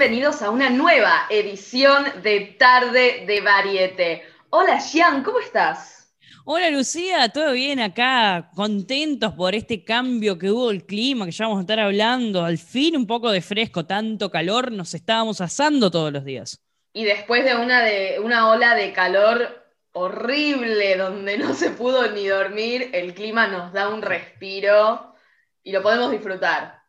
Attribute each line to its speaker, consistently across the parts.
Speaker 1: Bienvenidos a una nueva edición de Tarde de Varieté. Hola, Jean, ¿cómo estás?
Speaker 2: Hola Lucía, ¿todo bien acá? Contentos por este cambio que hubo el clima, que ya vamos a estar hablando. Al fin un poco de fresco, tanto calor, nos estábamos asando todos los días.
Speaker 1: Y después de una, de, una ola de calor horrible, donde no se pudo ni dormir, el clima nos da un respiro y lo podemos disfrutar.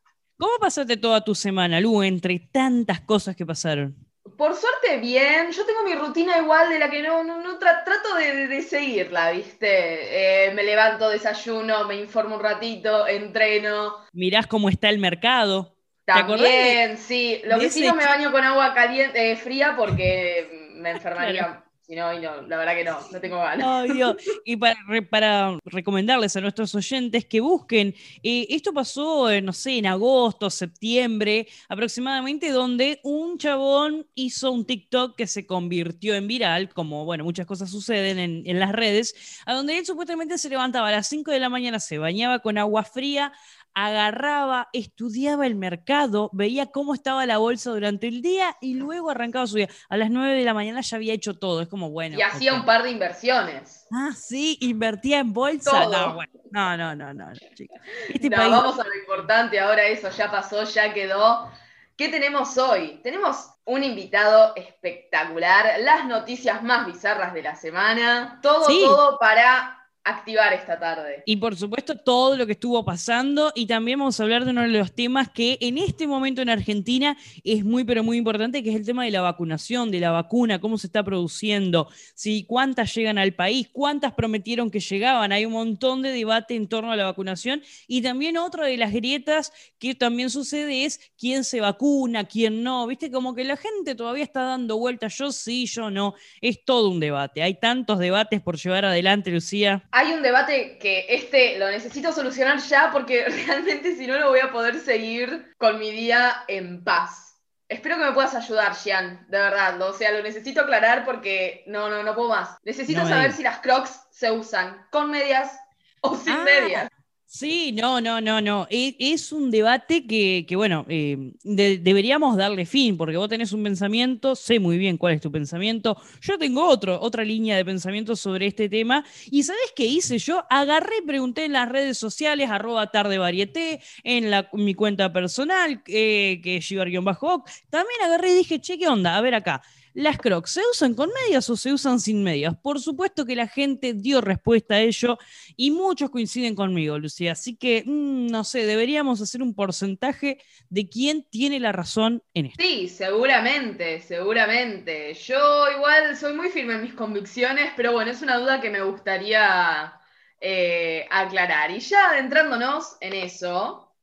Speaker 2: ¿Cómo pasaste toda tu semana, Lu, entre tantas cosas que pasaron?
Speaker 1: Por suerte, bien. Yo tengo mi rutina igual de la que no, no, no tra- trato de, de seguirla, ¿viste? Eh, me levanto, desayuno, me informo un ratito, entreno.
Speaker 2: Mirás cómo está el mercado. ¿Te de-
Speaker 1: También, sí. Lo que sí no me baño con agua caliente, eh, fría porque me enfermaría. Si no, y no, la verdad que no, no tengo ganas.
Speaker 2: Dios. Y para, para recomendarles a nuestros oyentes que busquen, eh, esto pasó, eh, no sé, en agosto, septiembre aproximadamente, donde un chabón hizo un TikTok que se convirtió en viral, como, bueno, muchas cosas suceden en, en las redes, a donde él supuestamente se levantaba a las 5 de la mañana, se bañaba con agua fría, agarraba, estudiaba el mercado, veía cómo estaba la bolsa durante el día y luego arrancaba su día. A las 9 de la mañana ya había hecho todo, es como, bueno.
Speaker 1: y hacía un par de inversiones.
Speaker 2: Ah, sí, invertía en bolsa. No, bueno, no, no, no, no, no, chica. Este
Speaker 1: No,
Speaker 2: país.
Speaker 1: vamos a lo importante, ahora eso ya pasó, ya quedó. ¿Qué tenemos hoy? Tenemos un invitado espectacular, las noticias más bizarras de la semana, todo,
Speaker 2: Sí.
Speaker 1: todo para activar esta tarde.
Speaker 2: Y por supuesto todo lo que estuvo pasando. Y también vamos a hablar de uno de los temas que en este momento en Argentina es muy pero muy importante, que es el tema de la vacunación, de la vacuna, cómo se está produciendo, si cuántas llegan al país, cuántas prometieron que llegaban, hay un montón de debate en torno a la vacunación. Y también otra de las grietas que también sucede es quién se vacuna, quién no, viste como que la gente todavía está dando vueltas, yo sí, yo no, es todo un debate, hay tantos debates por llevar adelante, Lucía.
Speaker 1: Hay un debate que este lo necesito solucionar ya porque realmente si no no voy a poder seguir con mi día en paz. Espero que me puedas ayudar, Gian, de verdad. O sea, lo necesito aclarar porque no, no, no puedo más. Necesito
Speaker 2: No
Speaker 1: saber
Speaker 2: digas.
Speaker 1: si las crocs se usan con medias o sin
Speaker 2: Ah,
Speaker 1: medias.
Speaker 2: Sí, no, no, no, no. E- Es, un debate que, que, bueno, eh, de- deberíamos darle fin, porque vos tenés un pensamiento, sé muy bien cuál es tu pensamiento. Yo tengo otro, otra línea de pensamiento sobre este tema. ¿Y sabés qué hice yo? Agarré y pregunté en las redes sociales, arroba tarde varieté, en la, mi cuenta personal, eh, que es Giver-Oc. También agarré y dije, che, ¿qué onda? A ver acá. ¿Las crocs se usan con medias o se usan sin medias? Por supuesto que la gente dio respuesta a ello y muchos coinciden conmigo, Lucía. Así que, mm, no sé, deberíamos hacer un porcentaje de quién tiene la razón en esto.
Speaker 1: Sí, seguramente, seguramente. Yo igual soy muy firme en mis convicciones, pero bueno, es una duda que me gustaría eh, aclarar. Y ya adentrándonos en eso,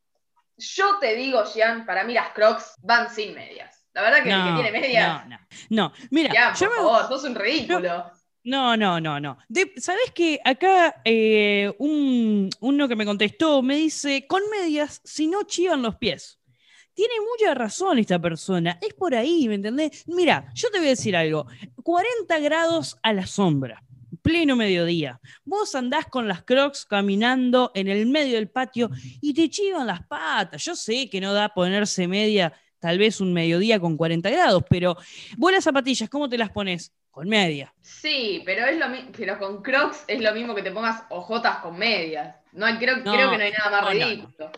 Speaker 1: yo te digo, Gian, para mí las crocs van sin medias. La verdad que el que tiene medias,
Speaker 2: no, no. No, mira, yo
Speaker 1: por
Speaker 2: me,
Speaker 1: favor, sos un ridículo.
Speaker 2: No, no, no, no. De- ¿Sabés que acá eh, un, uno que me contestó me dice, con medias, si no chivan los pies? Tiene mucha razón esta persona. Es por ahí, ¿me entendés? Mira, yo te voy a decir algo. 40 grados a la sombra, pleno mediodía. Vos andás con las crocs caminando en el medio del patio y te chivan las patas. Yo sé que no da ponerse media, tal vez un mediodía con 40 grados, pero vos las zapatillas, ¿cómo te las pones? Con media.
Speaker 1: Sí, pero es lo pero con crocs es lo mismo que te pongas ojotas con medias. No hay, creo,
Speaker 2: No,
Speaker 1: creo que no hay nada más
Speaker 2: no, no.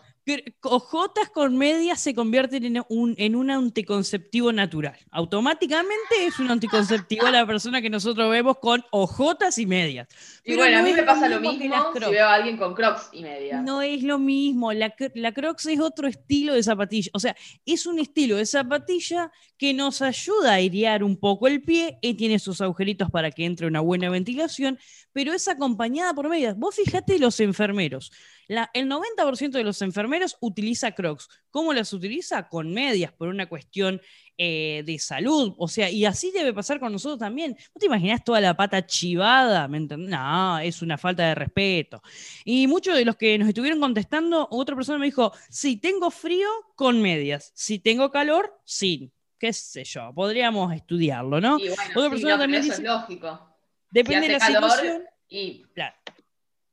Speaker 2: Ojotas con medias se convierten en un, en un anticonceptivo natural. Automáticamente es un anticonceptivo la persona que nosotros vemos con ojotas y medias.
Speaker 1: Y
Speaker 2: Pero
Speaker 1: bueno, a
Speaker 2: no
Speaker 1: mí
Speaker 2: es
Speaker 1: me pasa lo
Speaker 2: mismo
Speaker 1: si veo a alguien con crocs y media.
Speaker 2: No es lo mismo. La, la Crocs es otro estilo de zapatilla. O sea, es un estilo de zapatilla que nos ayuda a airear un poco el pie y tiene sus agujeritos para que entre una buena ventilación, pero es acompañada por medias. Vos fijate los enfermeros. La- el 90% de los enfermeros utiliza Crocs. ¿Cómo las utiliza? Con medias, por una cuestión eh, de salud. O sea, y así debe pasar con nosotros también. ¿No te imaginas toda la pata chivada? ¿Me entendés? No, es una falta de respeto. Y muchos de los que nos estuvieron contestando, otra persona me dijo, si tengo frío, con medias. Si tengo calor, sin. Qué sé yo, podríamos estudiarlo, ¿no?
Speaker 1: Y bueno,
Speaker 2: Otra
Speaker 1: sí,
Speaker 2: persona
Speaker 1: no,
Speaker 2: también
Speaker 1: eso
Speaker 2: dice-
Speaker 1: es lógico.
Speaker 2: Depende
Speaker 1: si
Speaker 2: de la
Speaker 1: calor,
Speaker 2: situación.
Speaker 1: Y
Speaker 2: Claro.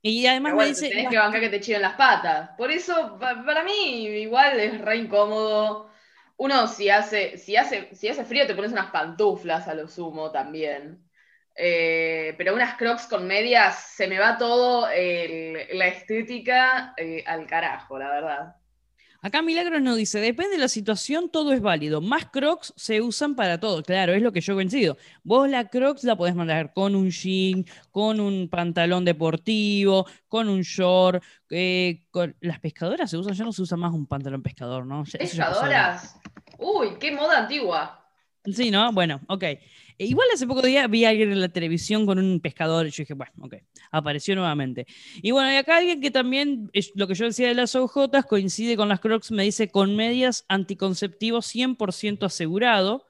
Speaker 2: Y además
Speaker 1: bueno,
Speaker 2: me dice,
Speaker 1: tenés que bancar que te las patas. Por eso, pa- para mí, igual es re incómodo. Uno, si hace, si hace, si hace frío, te pones unas pantuflas a lo sumo también. Eh, pero unas crocs con medias, se me va todo el- la estética eh, al carajo, la verdad.
Speaker 2: Acá Milagros nos dice, depende de la situación, todo es válido. Más crocs se usan para todo. Claro, es lo que yo coincido. Vos la crocs la podés mandar con un jean, con un pantalón deportivo, con un short. eh, con... Las pescadoras se usan, ya no se usa más un pantalón pescador, ¿no? Ya-.
Speaker 1: ¿Pescadoras? Uy, qué moda antigua.
Speaker 2: Sí, ¿no? Bueno, ok. E Igual hace poco día vi a alguien en la televisión con un pescador y yo dije, bueno, ok, apareció nuevamente. Y bueno, y acá alguien que también, lo que yo decía de las ojotas, coincide con las crocs, me dice con medias anticonceptivos 100% asegurado.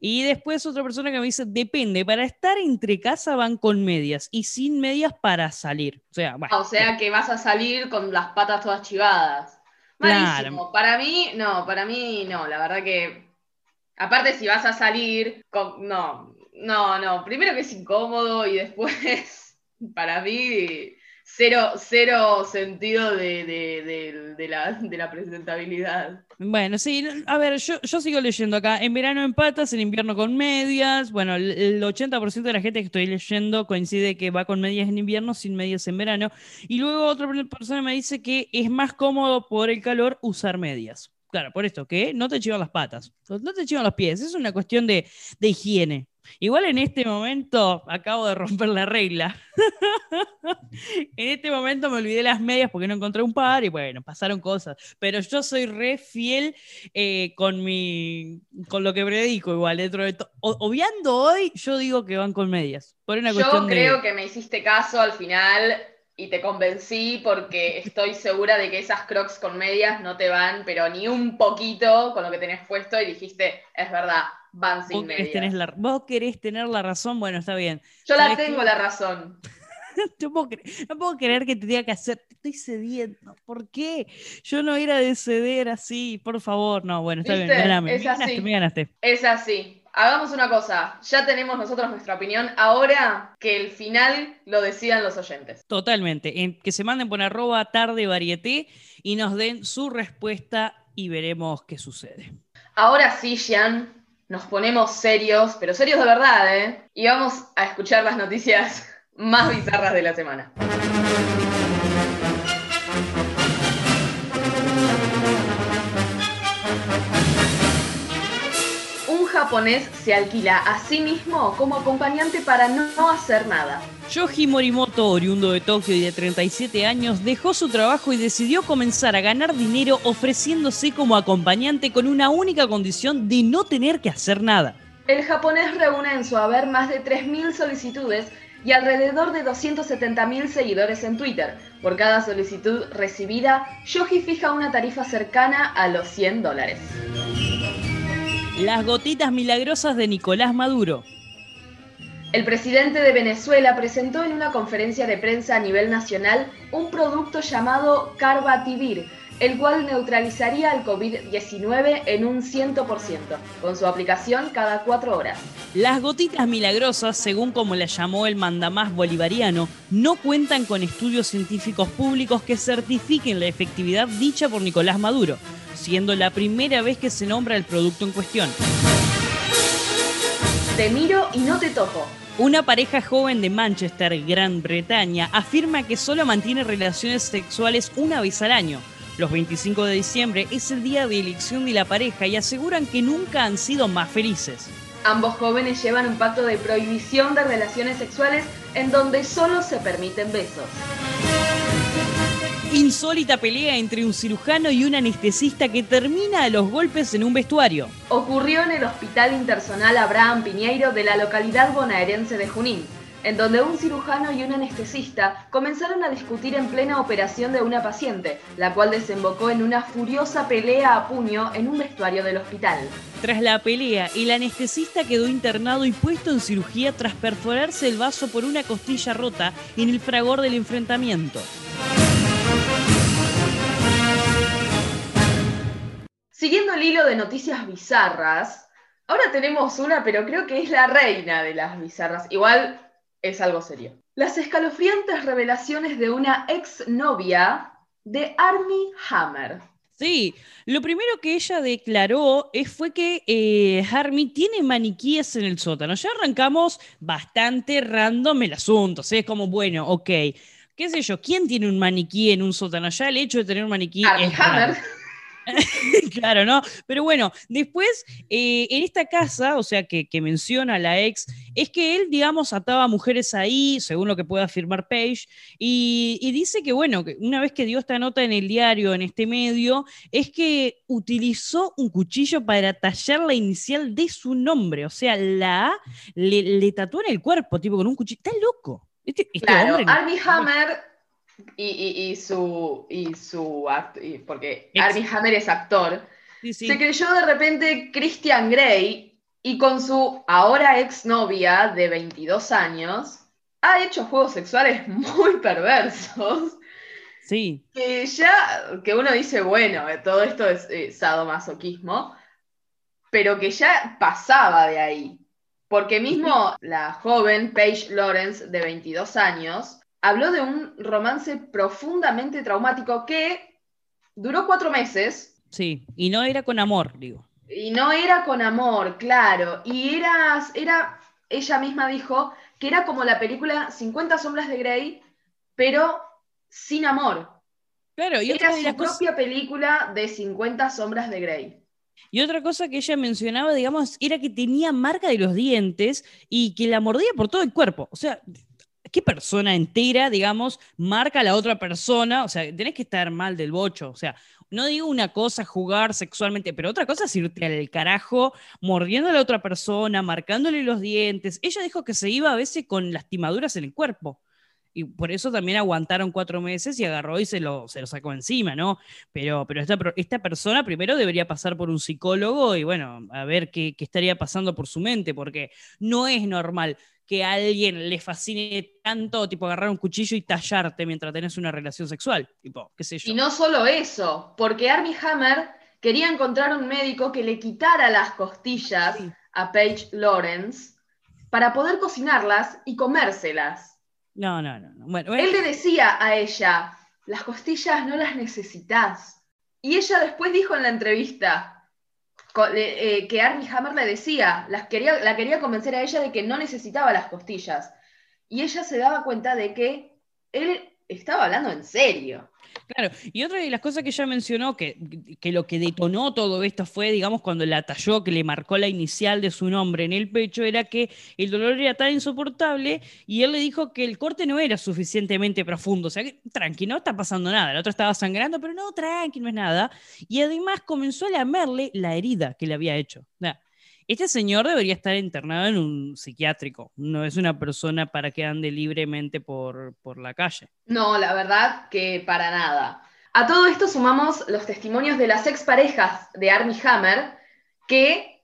Speaker 2: Y después otra persona que me dice, depende, para estar entre casa van con medias y sin medias para salir. O sea, bueno.
Speaker 1: Ah, O sea que vas a salir con las patas todas chivadas.
Speaker 2: Claro.
Speaker 1: Para mí, no, para mí no, la verdad que. Aparte, si vas a salir con. No, no, no. Primero que es incómodo y después, para mí, cero, cero sentido de, la, presentabilidad.
Speaker 2: Bueno, sí, a ver, yo, yo sigo leyendo acá. En verano en patas, en invierno con medias. Bueno, el 80% de la gente que estoy leyendo coincide que va con medias en invierno, sin medias en verano. Y luego otra persona me dice que es más cómodo por el calor usar medias. Claro, por esto, que no te chivan las patas, no te chivan los pies. Es una cuestión de, de higiene. Igual en este momento acabo de romper la regla. en este momento me olvidé las medias porque no encontré un par y bueno, pasaron cosas. Pero yo soy re fiel eh, con mi con lo que predico igual dentro de todo. Obviando hoy, yo digo que van con medias. Por una
Speaker 1: Yo
Speaker 2: cuestión
Speaker 1: creo
Speaker 2: de.
Speaker 1: que me hiciste caso al final y te convencí porque estoy segura de que esas crocs con medias no te van, pero ni un poquito con lo que tenés puesto y dijiste, es verdad, van sin
Speaker 2: Vos
Speaker 1: medias.
Speaker 2: la, vos querés tener la razón, bueno, está bien.
Speaker 1: Yo la
Speaker 2: ¿Sabés
Speaker 1: tengo la razón.
Speaker 2: No puedo, cre- no puedo creer que te tenga que hacer. te Estoy cediendo. ¿Por qué? Yo no era de ceder así, por favor. No, bueno, está bien. Me ganaste, me ganaste.
Speaker 1: Es así. Hagamos una cosa, ya tenemos nosotros nuestra opinión, ahora que el final lo decidan los oyentes.
Speaker 2: Totalmente. En- que se manden por arroba tarde varieté y nos den su respuesta y veremos qué sucede.
Speaker 1: Ahora sí, Jean, nos ponemos serios, pero serios de verdad, ¿eh? Y vamos a escuchar las noticias más bizarras de la semana. Japonés se alquila a sí mismo como acompañante para no no hacer nada.
Speaker 2: Yoji Morimoto, oriundo de Tokio y de 37 años, dejó su trabajo y decidió comenzar a ganar dinero ofreciéndose como acompañante con una única condición de no tener que hacer nada.
Speaker 1: El japonés reúne en su haber más de 3.000 solicitudes y alrededor de 270.000 seguidores en Twitter. Por cada solicitud recibida, Yoji fija una tarifa cercana a los 100 dólares.
Speaker 2: Las gotitas milagrosas de Nicolás Maduro.
Speaker 1: El presidente de Venezuela presentó en una conferencia de prensa a nivel nacional un producto llamado Carbativir, el cual neutralizaría el COVID-19 en un 100%, con su aplicación cada cuatro horas.
Speaker 2: Las gotitas milagrosas, según como la llamó el mandamás bolivariano, no cuentan con estudios científicos públicos que certifiquen la efectividad dicha por Nicolás Maduro, siendo la primera vez que se nombra el producto en cuestión.
Speaker 1: Te miro y no te toco.
Speaker 2: Una pareja joven de Manchester, Gran Bretaña, afirma que solo mantiene relaciones sexuales una vez al año. Los 25 de diciembre es el día de elección de la pareja y aseguran que nunca han sido más felices.
Speaker 1: Ambos jóvenes llevan un pacto de prohibición de relaciones sexuales en donde solo se permiten besos.
Speaker 2: Insólita pelea entre un cirujano y un anestesista que termina a los golpes en un vestuario.
Speaker 1: Ocurrió en el Hospital Intersonal Abraham Piñeiro de la localidad bonaerense de Junín, en donde un cirujano y un anestesista comenzaron a discutir en plena operación de una paciente, la cual desembocó en una furiosa pelea a puño en un vestuario del hospital.
Speaker 2: Tras la pelea, el anestesista quedó internado y puesto en cirugía tras perforarse el vaso por una costilla rota en el fragor del enfrentamiento.
Speaker 1: Siguiendo el hilo de noticias bizarras, ahora tenemos una, pero creo que es la reina de las bizarras. Igual es algo serio. Las escalofriantes revelaciones de una exnovia de Armie Hammer.
Speaker 2: Sí, lo primero que ella declaró fue que eh, Armie tiene maniquíes en el sótano. Ya arrancamos bastante random el asunto. Es como, bueno, ok, qué sé yo, ¿quién tiene un maniquí en un sótano? Ya el hecho de tener un maniquí es
Speaker 1: Hammer.
Speaker 2: claro, ¿no? Pero bueno, después, eh, en esta casa, o sea, que, menciona la ex, es que él, digamos, ataba a mujeres ahí, según lo que puede afirmar Page, y, dice que, bueno, que una vez que dio esta nota en el diario, en este medio, es que utilizó un cuchillo para tallar la inicial de su nombre, o sea, la A le, tatuó en el cuerpo, tipo, con un cuchillo. Está loco.
Speaker 1: Este, este claro, Armie Hammer y, su, y su porque Armie Hammer es actor, se creyó de repente Christian Grey y con su ahora exnovia de 22 años ha hecho juegos sexuales muy perversos.
Speaker 2: Sí.
Speaker 1: Que ya, que uno dice, bueno, todo esto es eh, sadomasoquismo, pero que ya pasaba de ahí. Porque mismo la joven Paige Lawrence, de 22 años, habló de un romance profundamente traumático que duró cuatro meses.
Speaker 2: Sí, y no era con amor, digo.
Speaker 1: Y no era con amor, claro. Y era, era, ella misma dijo que era como la película 50 sombras de Grey, pero sin amor.
Speaker 2: Claro, y
Speaker 1: era su propia película de 50 sombras de Grey.
Speaker 2: Y otra cosa que ella mencionaba, digamos, era que tenía marca de los dientes y que la mordía por todo el cuerpo. O sea, ¿qué persona entera, digamos, marca a la otra persona? O sea, tenés que estar mal del bocho. O sea, no digo una cosa jugar sexualmente, pero otra cosa es irte al carajo mordiendo a la otra persona, marcándole los dientes. Ella dijo que se iba a veces con lastimaduras en el cuerpo. Y por eso también aguantaron cuatro meses y agarró y se lo, se lo sacó encima, ¿no? Pero, pero esta, esta persona primero debería pasar por un psicólogo y bueno, a ver qué, qué estaría pasando por su mente, porque no es normal que a alguien le fascine tanto, tipo agarrar un cuchillo y tallarte mientras tenés una relación sexual, tipo, qué sé yo.
Speaker 1: Y no solo eso, porque Armie Hammer quería encontrar un médico que le quitara las costillas a Paige Lawrence para poder cocinarlas y comérselas.
Speaker 2: No, no, no. Bueno,
Speaker 1: Él le decía a ella, las costillas no las necesitas. Y ella después dijo en la entrevista, eh, que Armie Hammer le decía, las quería, la quería convencer a ella de que no necesitaba las costillas. Y ella se daba cuenta de que él estaba hablando en serio.
Speaker 2: Claro, y otra de las cosas que ella mencionó, que, que, lo que detonó todo esto fue, digamos, cuando la talló, que le marcó la inicial de su nombre en el pecho, era que el dolor era tan insoportable y él le dijo que el corte no era suficientemente profundo. O sea, que tranqui, no está pasando nada. La otra estaba sangrando, pero no, tranqui, no es nada. Y además comenzó a lamerle la herida que le había hecho. Este señor debería estar internado en un psiquiátrico, no es una persona para que ande libremente por, la calle.
Speaker 1: No, la verdad que para nada. A todo esto sumamos los testimonios de las exparejas de Armie Hammer, que,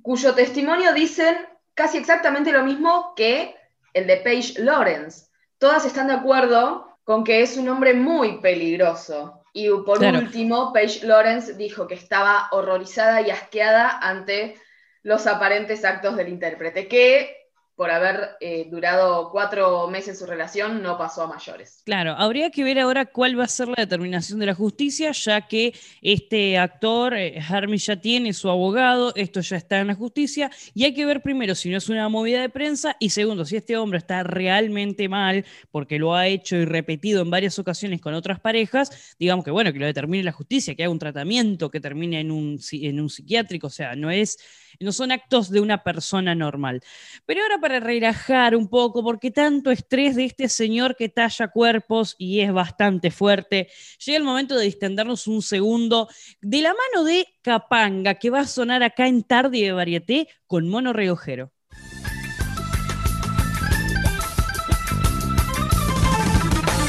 Speaker 1: cuyo testimonio dicen casi exactamente lo mismo que el de Paige Lawrence. Todas están de acuerdo con que es un hombre muy peligroso. Y por último, Paige Lawrence dijo que estaba horrorizada y asqueada ante los aparentes actos del intérprete, que por haber eh, durado cuatro meses su relación, no pasó a mayores.
Speaker 2: Claro, habría que ver ahora cuál va a ser la determinación de la justicia, ya que este actor, eh, ya tiene su abogado, esto ya está en la justicia, y hay que ver primero si no es una movida de prensa, y segundo, si este hombre está realmente mal, porque lo ha hecho y repetido en varias ocasiones con otras parejas, digamos que bueno, que lo determine la justicia, que haga un tratamiento, que termine en un, en un psiquiátrico, o sea, no es no son actos de una persona normal. Pero ahora para relajar un poco, porque tanto estrés de este señor que talla cuerpos y es bastante fuerte, llega el momento de distendernos un segundo de la mano de Capanga, que va a sonar acá en Tarde de Varieté con Mono Reojero.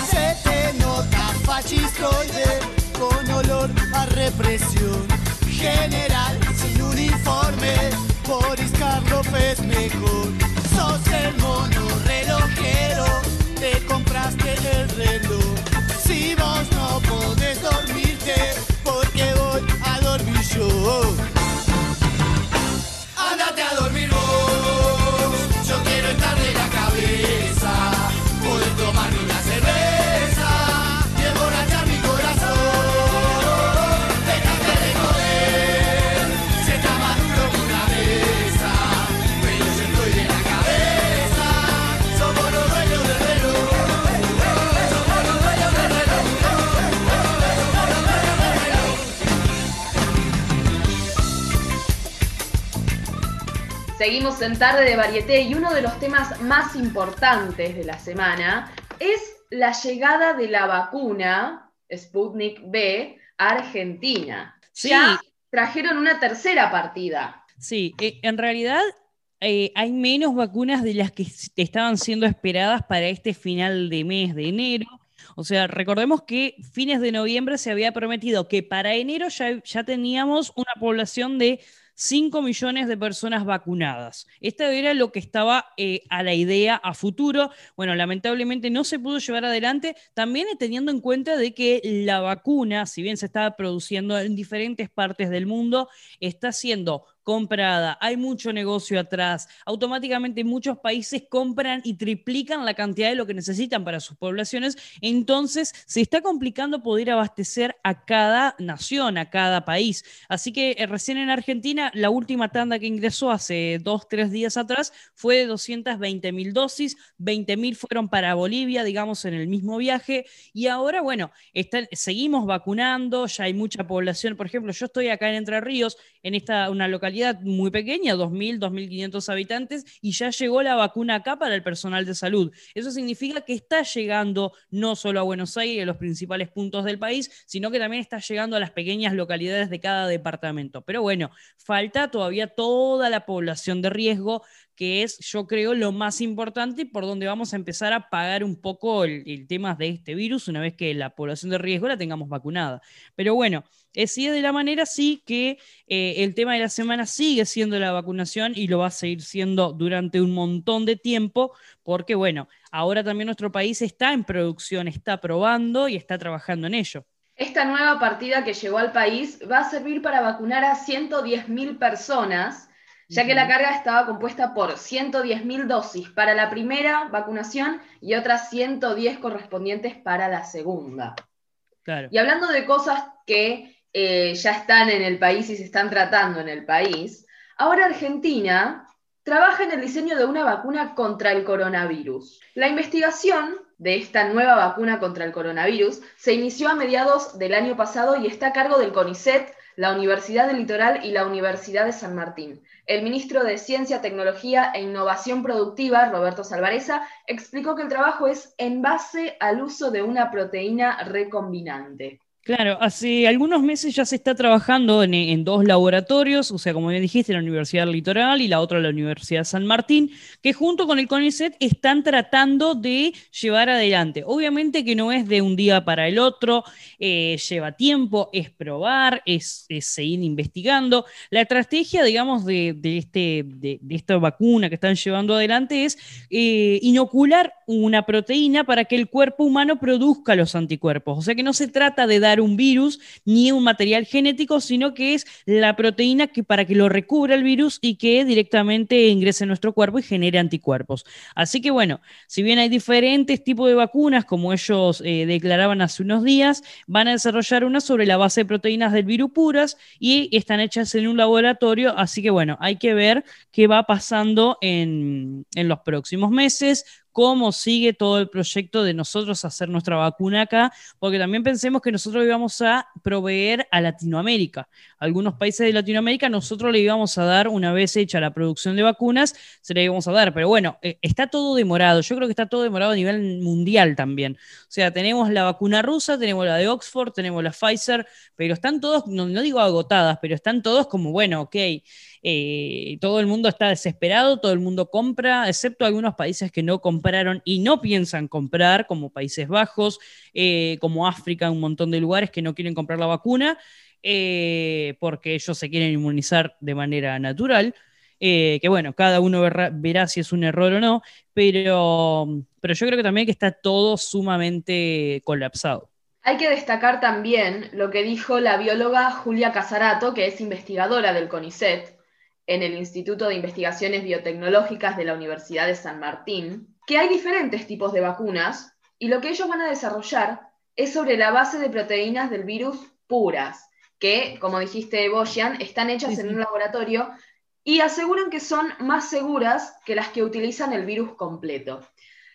Speaker 3: Se te nota con olor a represión general uniforme, Boris es mejor. Sos el mono relojero, te compraste el reloj. Si vos no podés dormirte, porque voy a dormir yo.
Speaker 1: Seguimos en tarde de varieté y uno de los temas más importantes de la semana es la llegada de la vacuna Sputnik B a Argentina.
Speaker 2: Sí.
Speaker 1: Ya trajeron una tercera partida.
Speaker 2: Sí, eh, en realidad eh, hay menos vacunas de las que estaban siendo esperadas para este final de mes de enero. O sea, recordemos que fines de noviembre se había prometido que para enero ya, ya teníamos una población de 5 millones de personas vacunadas. Esto era lo que estaba eh, a la idea a futuro. Bueno, lamentablemente no se pudo llevar adelante, también teniendo en cuenta de que la vacuna, si bien se estaba produciendo en diferentes partes del mundo, está siendo comprada, hay mucho negocio atrás, automáticamente muchos países compran y triplican la cantidad de lo que necesitan para sus poblaciones, entonces se está complicando poder abastecer a cada nación, a cada país. Así que eh, recién en Argentina, la última tanda que ingresó hace dos, tres días atrás fue de 220 mil dosis, 20 mil fueron para Bolivia, digamos, en el mismo viaje, y ahora, bueno, seguimos vacunando, ya hay mucha población, por ejemplo, yo estoy acá en Entre Ríos, en esta una localidad muy pequeña, 2.000, 2.500 habitantes, y ya llegó la vacuna acá para el personal de salud. Eso significa que está llegando no solo a Buenos Aires, a los principales puntos del país, sino que también está llegando a las pequeñas localidades de cada departamento. Pero bueno, falta todavía toda la población de riesgo que es, yo creo, lo más importante por donde vamos a empezar a pagar un poco el, tema de este virus una vez que la población de riesgo la tengamos vacunada. Pero bueno, eh, es de la manera, sí que eh, el tema de la semana sigue siendo la vacunación y lo va a seguir siendo durante un montón de tiempo, porque bueno, ahora también nuestro país está en producción, está probando y está trabajando en ello.
Speaker 1: Esta nueva partida que llegó al país va a servir para vacunar a 110.000 personas, ya que la carga estaba compuesta por 110.000 dosis para la primera vacunación y otras 110 correspondientes para la segunda.
Speaker 2: Claro.
Speaker 1: Y hablando de cosas que eh, ya están en el país y se están tratando en el país, ahora Argentina trabaja en el diseño de una vacuna contra el coronavirus. La investigación de esta nueva vacuna contra el coronavirus se inició a mediados del año pasado y está a cargo del CONICET, la Universidad del Litoral y la Universidad de San Martín. El ministro de Ciencia, Tecnología e Innovación Productiva, Roberto Salvareza, explicó que el trabajo es en base al uso de una proteína recombinante.
Speaker 2: Claro, hace algunos meses ya se está trabajando en, dos laboratorios, o sea, como bien dijiste, la Universidad Litoral y la otra la Universidad San Martín, que junto con el CONICET están tratando de llevar adelante. Obviamente que no es de un día para el otro, eh, lleva tiempo, es probar, es, seguir investigando. La estrategia, digamos, de, este, de esta vacuna que están llevando adelante es eh, inocular una proteína para que el cuerpo humano produzca los anticuerpos. O sea que no se trata de dar un virus ni un material genético, sino que es la proteína que para que lo recubra el virus y que directamente ingrese en nuestro cuerpo y genere anticuerpos. Así que bueno, si bien hay diferentes tipos de vacunas, como ellos eh, declaraban hace unos días, van a desarrollar una sobre la base de proteínas del virus puras y están hechas en un laboratorio, así que bueno, hay que ver qué va pasando en, en los próximos meses, cómo sigue todo el proyecto de nosotros hacer nuestra vacuna acá, porque también pensemos que nosotros íbamos a proveer a Latinoamérica. Algunos países de Latinoamérica nosotros le íbamos a dar, una vez hecha la producción de vacunas, se le íbamos a dar, pero bueno, eh, está todo demorado, yo creo que está todo demorado a nivel mundial también. O sea, tenemos la vacuna rusa, tenemos la de Oxford, tenemos la Pfizer, pero están todos, no, no digo agotadas, pero están todos como, bueno, ok. Eh, todo el mundo está desesperado, todo el mundo compra, excepto algunos países que no compraron y no piensan comprar, como Países Bajos, eh, como África, un montón de lugares que no quieren comprar la vacuna eh, porque ellos se quieren inmunizar de manera natural. que bueno, cada uno verá, verá, si es un error o no, pero, pero yo creo que también que está todo sumamente colapsado.
Speaker 1: Hay que destacar también lo que dijo la bióloga Julia Casarato, que es investigadora del CONICET, en el Instituto de Investigaciones Biotecnológicas de la Universidad de San Martín, que hay diferentes tipos de vacunas y lo que ellos van a desarrollar es sobre la base de proteínas del virus puras, que, como dijiste, Boyan, están hechas en un laboratorio y aseguran que son más seguras que las que utilizan el virus completo.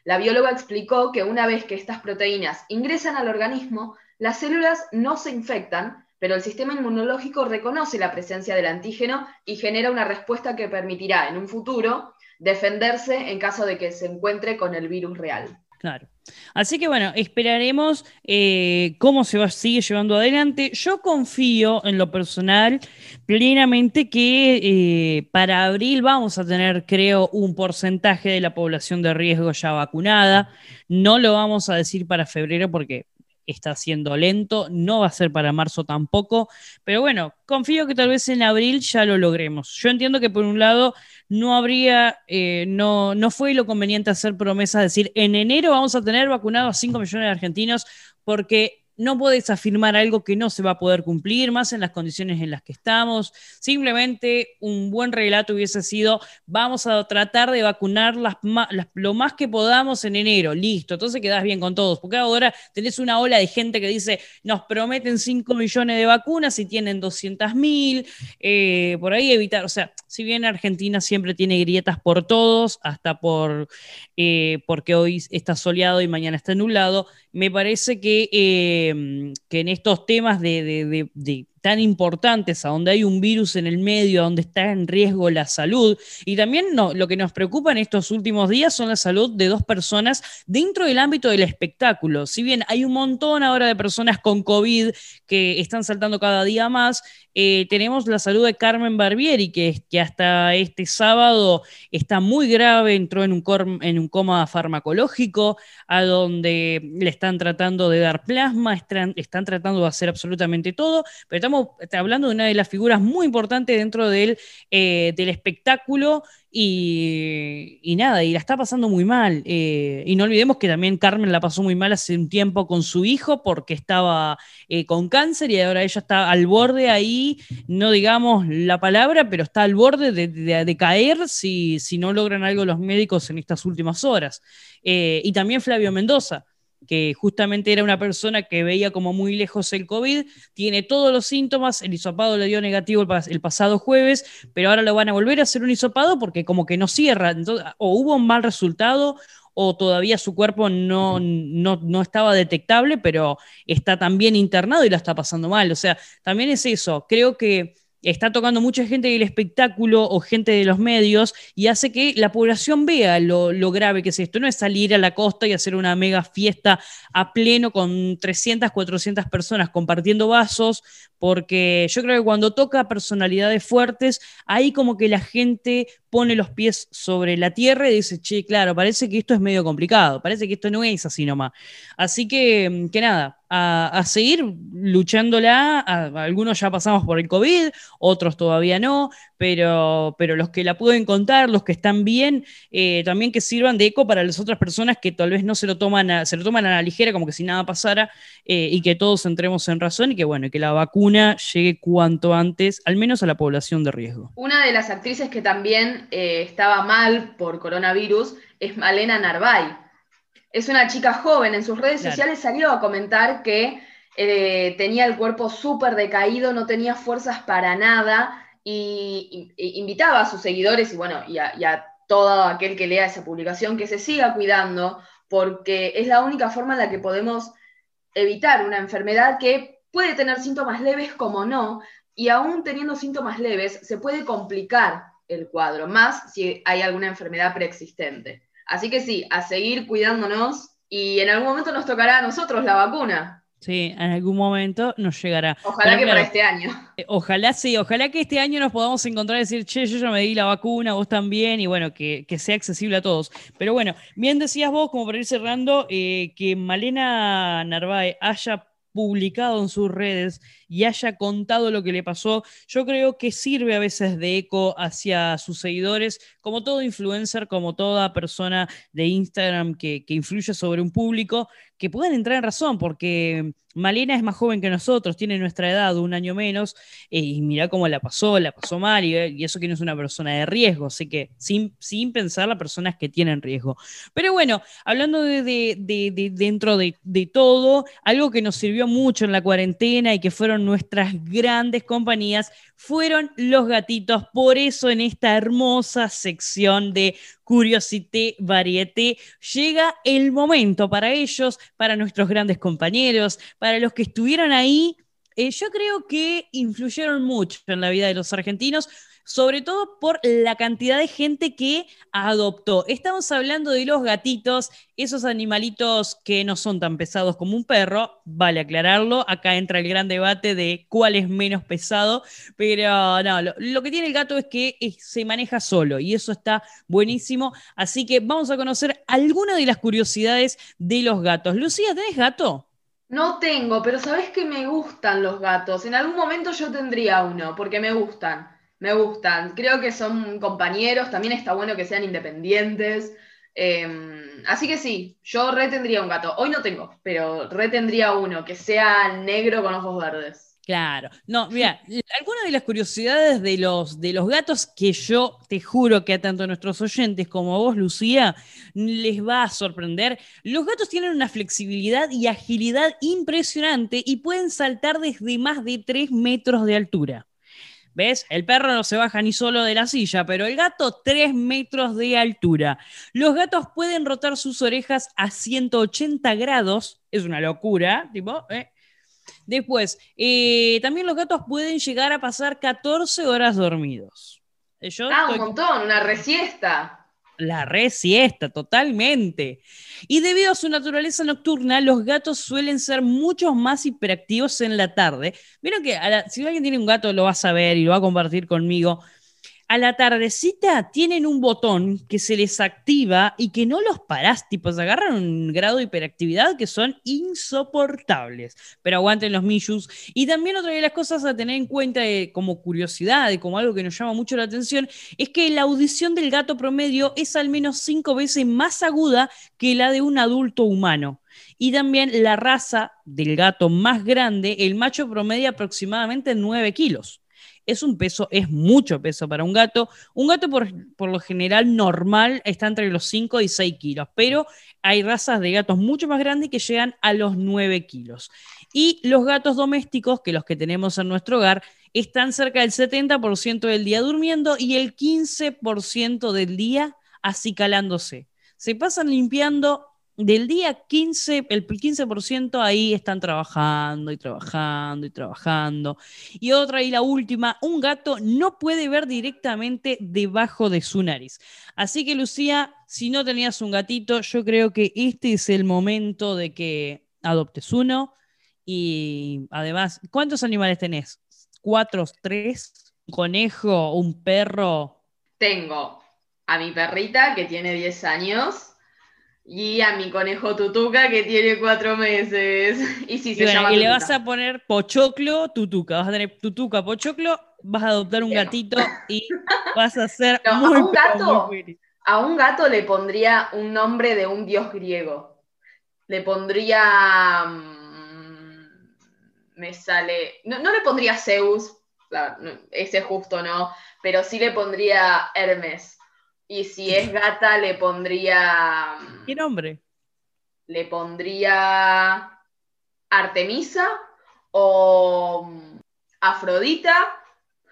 Speaker 1: La bióloga explicó que una vez que estas proteínas ingresan al organismo, las células no se infectan, pero el sistema inmunológico reconoce la presencia del antígeno y genera una respuesta que permitirá en un futuro defenderse en caso de que se encuentre con el virus real.
Speaker 2: Claro. Así que bueno, esperaremos eh, cómo se va, sigue llevando adelante. Yo confío en lo personal plenamente que eh, para abril vamos a tener, creo, un porcentaje de la población de riesgo ya vacunada. No lo vamos a decir para febrero porque está siendo lento, no va a ser para marzo tampoco, pero bueno, confío que tal vez en abril ya lo logremos. Yo entiendo que por un lado no habría, eh, no, no fue lo conveniente hacer promesas, decir, en enero vamos a tener vacunados a 5 millones de argentinos, porque no puedes afirmar algo que no se va a poder cumplir, más en las condiciones en las que estamos. Simplemente un buen relato hubiese sido, vamos a tratar de vacunar lo más que podamos en enero, listo, entonces quedas bien con todos, porque ahora tenés una ola de gente que dice, nos prometen 5 millones de vacunas y tienen 200 mil, eh, por ahí evitar, o sea, si bien Argentina siempre tiene grietas por todos, hasta por eh, porque hoy está soleado y mañana está nublado, me parece que, eh, que en estos temas de tan importantes, a donde hay un virus en el medio, donde está en riesgo la salud. Y también no, lo que nos preocupa en estos últimos días son la salud de dos personas dentro del ámbito del espectáculo. Si bien hay un montón ahora de personas con COVID que están saltando cada día más, eh, tenemos la salud de Carmen Barbieri, que, hasta este sábado está muy grave, entró en un, coma farmacológico, a donde le están tratando de dar plasma, están, están tratando de hacer absolutamente todo, pero estamos hablando de una de las figuras muy importantes dentro del, eh, del espectáculo y, nada, y la está pasando muy mal. Eh, y no olvidemos que también Carmen la pasó muy mal hace un tiempo con su hijo porque estaba eh, con cáncer y ahora ella está al borde ahí, no digamos la palabra, pero está al borde de, de, de caer si, si, no logran algo los médicos en estas últimas horas. Eh, y también Flavio Mendoza que justamente era una persona que veía como muy lejos el COVID, tiene todos los síntomas, el hisopado le dio negativo el, pas el, pasado jueves, pero ahora lo van a volver a hacer un hisopado porque como que no cierra, Entonces, o hubo un mal resultado o todavía su cuerpo no, no, no, estaba detectable, pero está también internado y la está pasando mal. O sea, también es eso, creo que está tocando mucha gente del espectáculo o gente de los medios y hace que la población vea lo, grave que es esto. No es salir a la costa y hacer una mega fiesta a pleno con 300, 400 personas compartiendo vasos, porque yo creo que cuando toca personalidades fuertes, ahí como que la gente pone los pies sobre la tierra y dice, che, claro, parece que esto es medio complicado, parece que esto no es así nomás. Así que, que nada, a, seguir luchándola. A- algunos ya pasamos por el COVID, otros todavía no, pero, pero los que la pueden contar, los que están bien, eh, también que sirvan de eco para las otras personas que tal vez no se lo toman a, se lo toman a la ligera, como que si nada pasara, eh, y que todos entremos en razón y que bueno, que la vacuna llegue cuanto antes, al menos a la población de riesgo.
Speaker 1: Una de las actrices que también eh, estaba mal por coronavirus es Malena Narvay. Es una chica joven, en sus redes
Speaker 2: Claro.
Speaker 1: sociales salió a comentar que eh, tenía el cuerpo súper decaído, no tenía fuerzas para nada y, invitaba a sus seguidores y bueno, y a, y a todo aquel que lea esa publicación que se siga cuidando porque es la única forma en la que podemos evitar una enfermedad que puede tener síntomas leves como no, y aún teniendo síntomas leves se puede complicar el cuadro, más si hay alguna enfermedad preexistente. Así que sí, a seguir cuidándonos y en algún momento nos tocará a nosotros la vacuna.
Speaker 2: Sí, en algún momento nos llegará.
Speaker 1: Ojalá
Speaker 2: Pero
Speaker 1: que para este año.
Speaker 2: Eh, Ojalá sí, ojalá que este año nos podamos encontrar y decir, che, yo ya me di la vacuna, vos también, y bueno, que, que sea accesible a todos. Pero bueno, bien decías vos, como para ir cerrando, eh, que Malena Narváez haya publicado en sus redes y haya contado lo que le pasó, yo creo que sirve a veces de eco hacia sus seguidores, como todo influencer, como toda persona de Instagram que, que influye sobre un público, que puedan entrar en razón, porque Malena es más joven que nosotros, tiene nuestra edad, un año menos, eh, y mira cómo la pasó, la pasó mal, y, eso que no es una persona de riesgo, así que sin, sin pensar las personas que tienen riesgo. Pero bueno, hablando de, de- de- de- dentro de, de todo, algo que nos sirvió mucho en la cuarentena y que fueron nuestras grandes compañías, fueron los gatitos. Por eso en esta hermosa sección de Curiosité Varieté llega el momento para ellos, para nuestros grandes compañeros, para los que estuvieron ahí. Eh, yo creo que influyeron mucho en la vida de los argentinos, sobre todo por la cantidad de gente que adoptó. Estamos hablando de los gatitos, esos animalitos que no son tan pesados como un perro, vale aclararlo, acá entra el gran debate de cuál es menos pesado, pero no, lo, que tiene el gato es que se maneja solo y eso está buenísimo, así que vamos a conocer algunas de las curiosidades de los gatos. Lucía, ¿tenés gato?
Speaker 1: No tengo, pero sabes que me gustan los gatos. En algún momento yo tendría uno, porque me gustan. Me gustan. Creo que son compañeros. También está bueno que sean independientes. Eh, así que sí, yo re tendría un gato. Hoy no tengo, pero re tendría uno que sea negro con ojos verdes.
Speaker 2: Claro, no, mira, algunas de las curiosidades de los, de los gatos que yo te juro que a tanto nuestros oyentes como a vos, Lucía, les va a sorprender. Los gatos tienen una flexibilidad y agilidad impresionante y pueden saltar desde más de 3 metros de altura. ¿Ves? El perro no se baja ni solo de la silla, pero el gato 3 metros de altura. Los gatos pueden rotar sus orejas a 180 grados, es una locura, tipo, ¿eh? Después, eh, también los gatos pueden llegar a pasar 14 horas dormidos. Eh, Yo
Speaker 1: Ah, un montón, una resiesta.
Speaker 2: La re siesta, totalmente. Y debido a su naturaleza nocturna, los gatos suelen ser mucho más hiperactivos en la tarde. Vieron que si alguien tiene un gato lo va a saber y lo va a compartir conmigo. A la tardecita tienen un botón que se les activa y que no los parás, tipo, se agarran un grado de hiperactividad que son insoportables. Pero aguanten los Mishus. Y también otra de las cosas a tener en cuenta eh, como curiosidad y como algo que nos llama mucho la atención es que la audición del gato promedio es al menos cinco veces más aguda que la de un adulto humano. Y también la raza del gato más grande, el macho promedia aproximadamente 9 kilos. Es un peso, es mucho peso para un gato. Un gato por, por lo general normal está entre los 5 y 6 kilos, pero hay razas de gatos mucho más grandes que llegan a los 9 kilos. Y los gatos domésticos, que los que tenemos en nuestro hogar, están cerca del 70% del día durmiendo y el 15% del día acicalándose. Se pasan limpiando del día 15, el 15% ahí están trabajando y trabajando y trabajando. Y otra y la última, un gato no puede ver directamente debajo de su nariz. Así que Lucía, si no tenías un gatito, yo creo que este es el momento de que adoptes uno. Y además, ¿cuántos animales tenés? ¿Cuatro, tres? ¿Un conejo? ¿Un perro?
Speaker 1: Tengo a mi perrita que tiene 10 años Y a mi conejo Tutuca que tiene cuatro meses. Y sí, se
Speaker 2: bueno,
Speaker 1: llama
Speaker 2: y le vas a poner pochoclo, tutuca. Vas a tener tutuca, pochoclo, vas a adoptar un gatito y vas a ser
Speaker 1: No, a
Speaker 2: muy,
Speaker 1: un
Speaker 2: pero
Speaker 1: gato.
Speaker 2: muy.
Speaker 1: A un gato le pondría un nombre de un dios griego. Le pondría. mm, Me sale. No, no le pondría Zeus, la- ese justo no, pero sí le pondría Hermes. Y si es gata, le pondría.
Speaker 2: ¿Qué nombre?
Speaker 1: Le pondría. Artemisa o mm, Afrodita.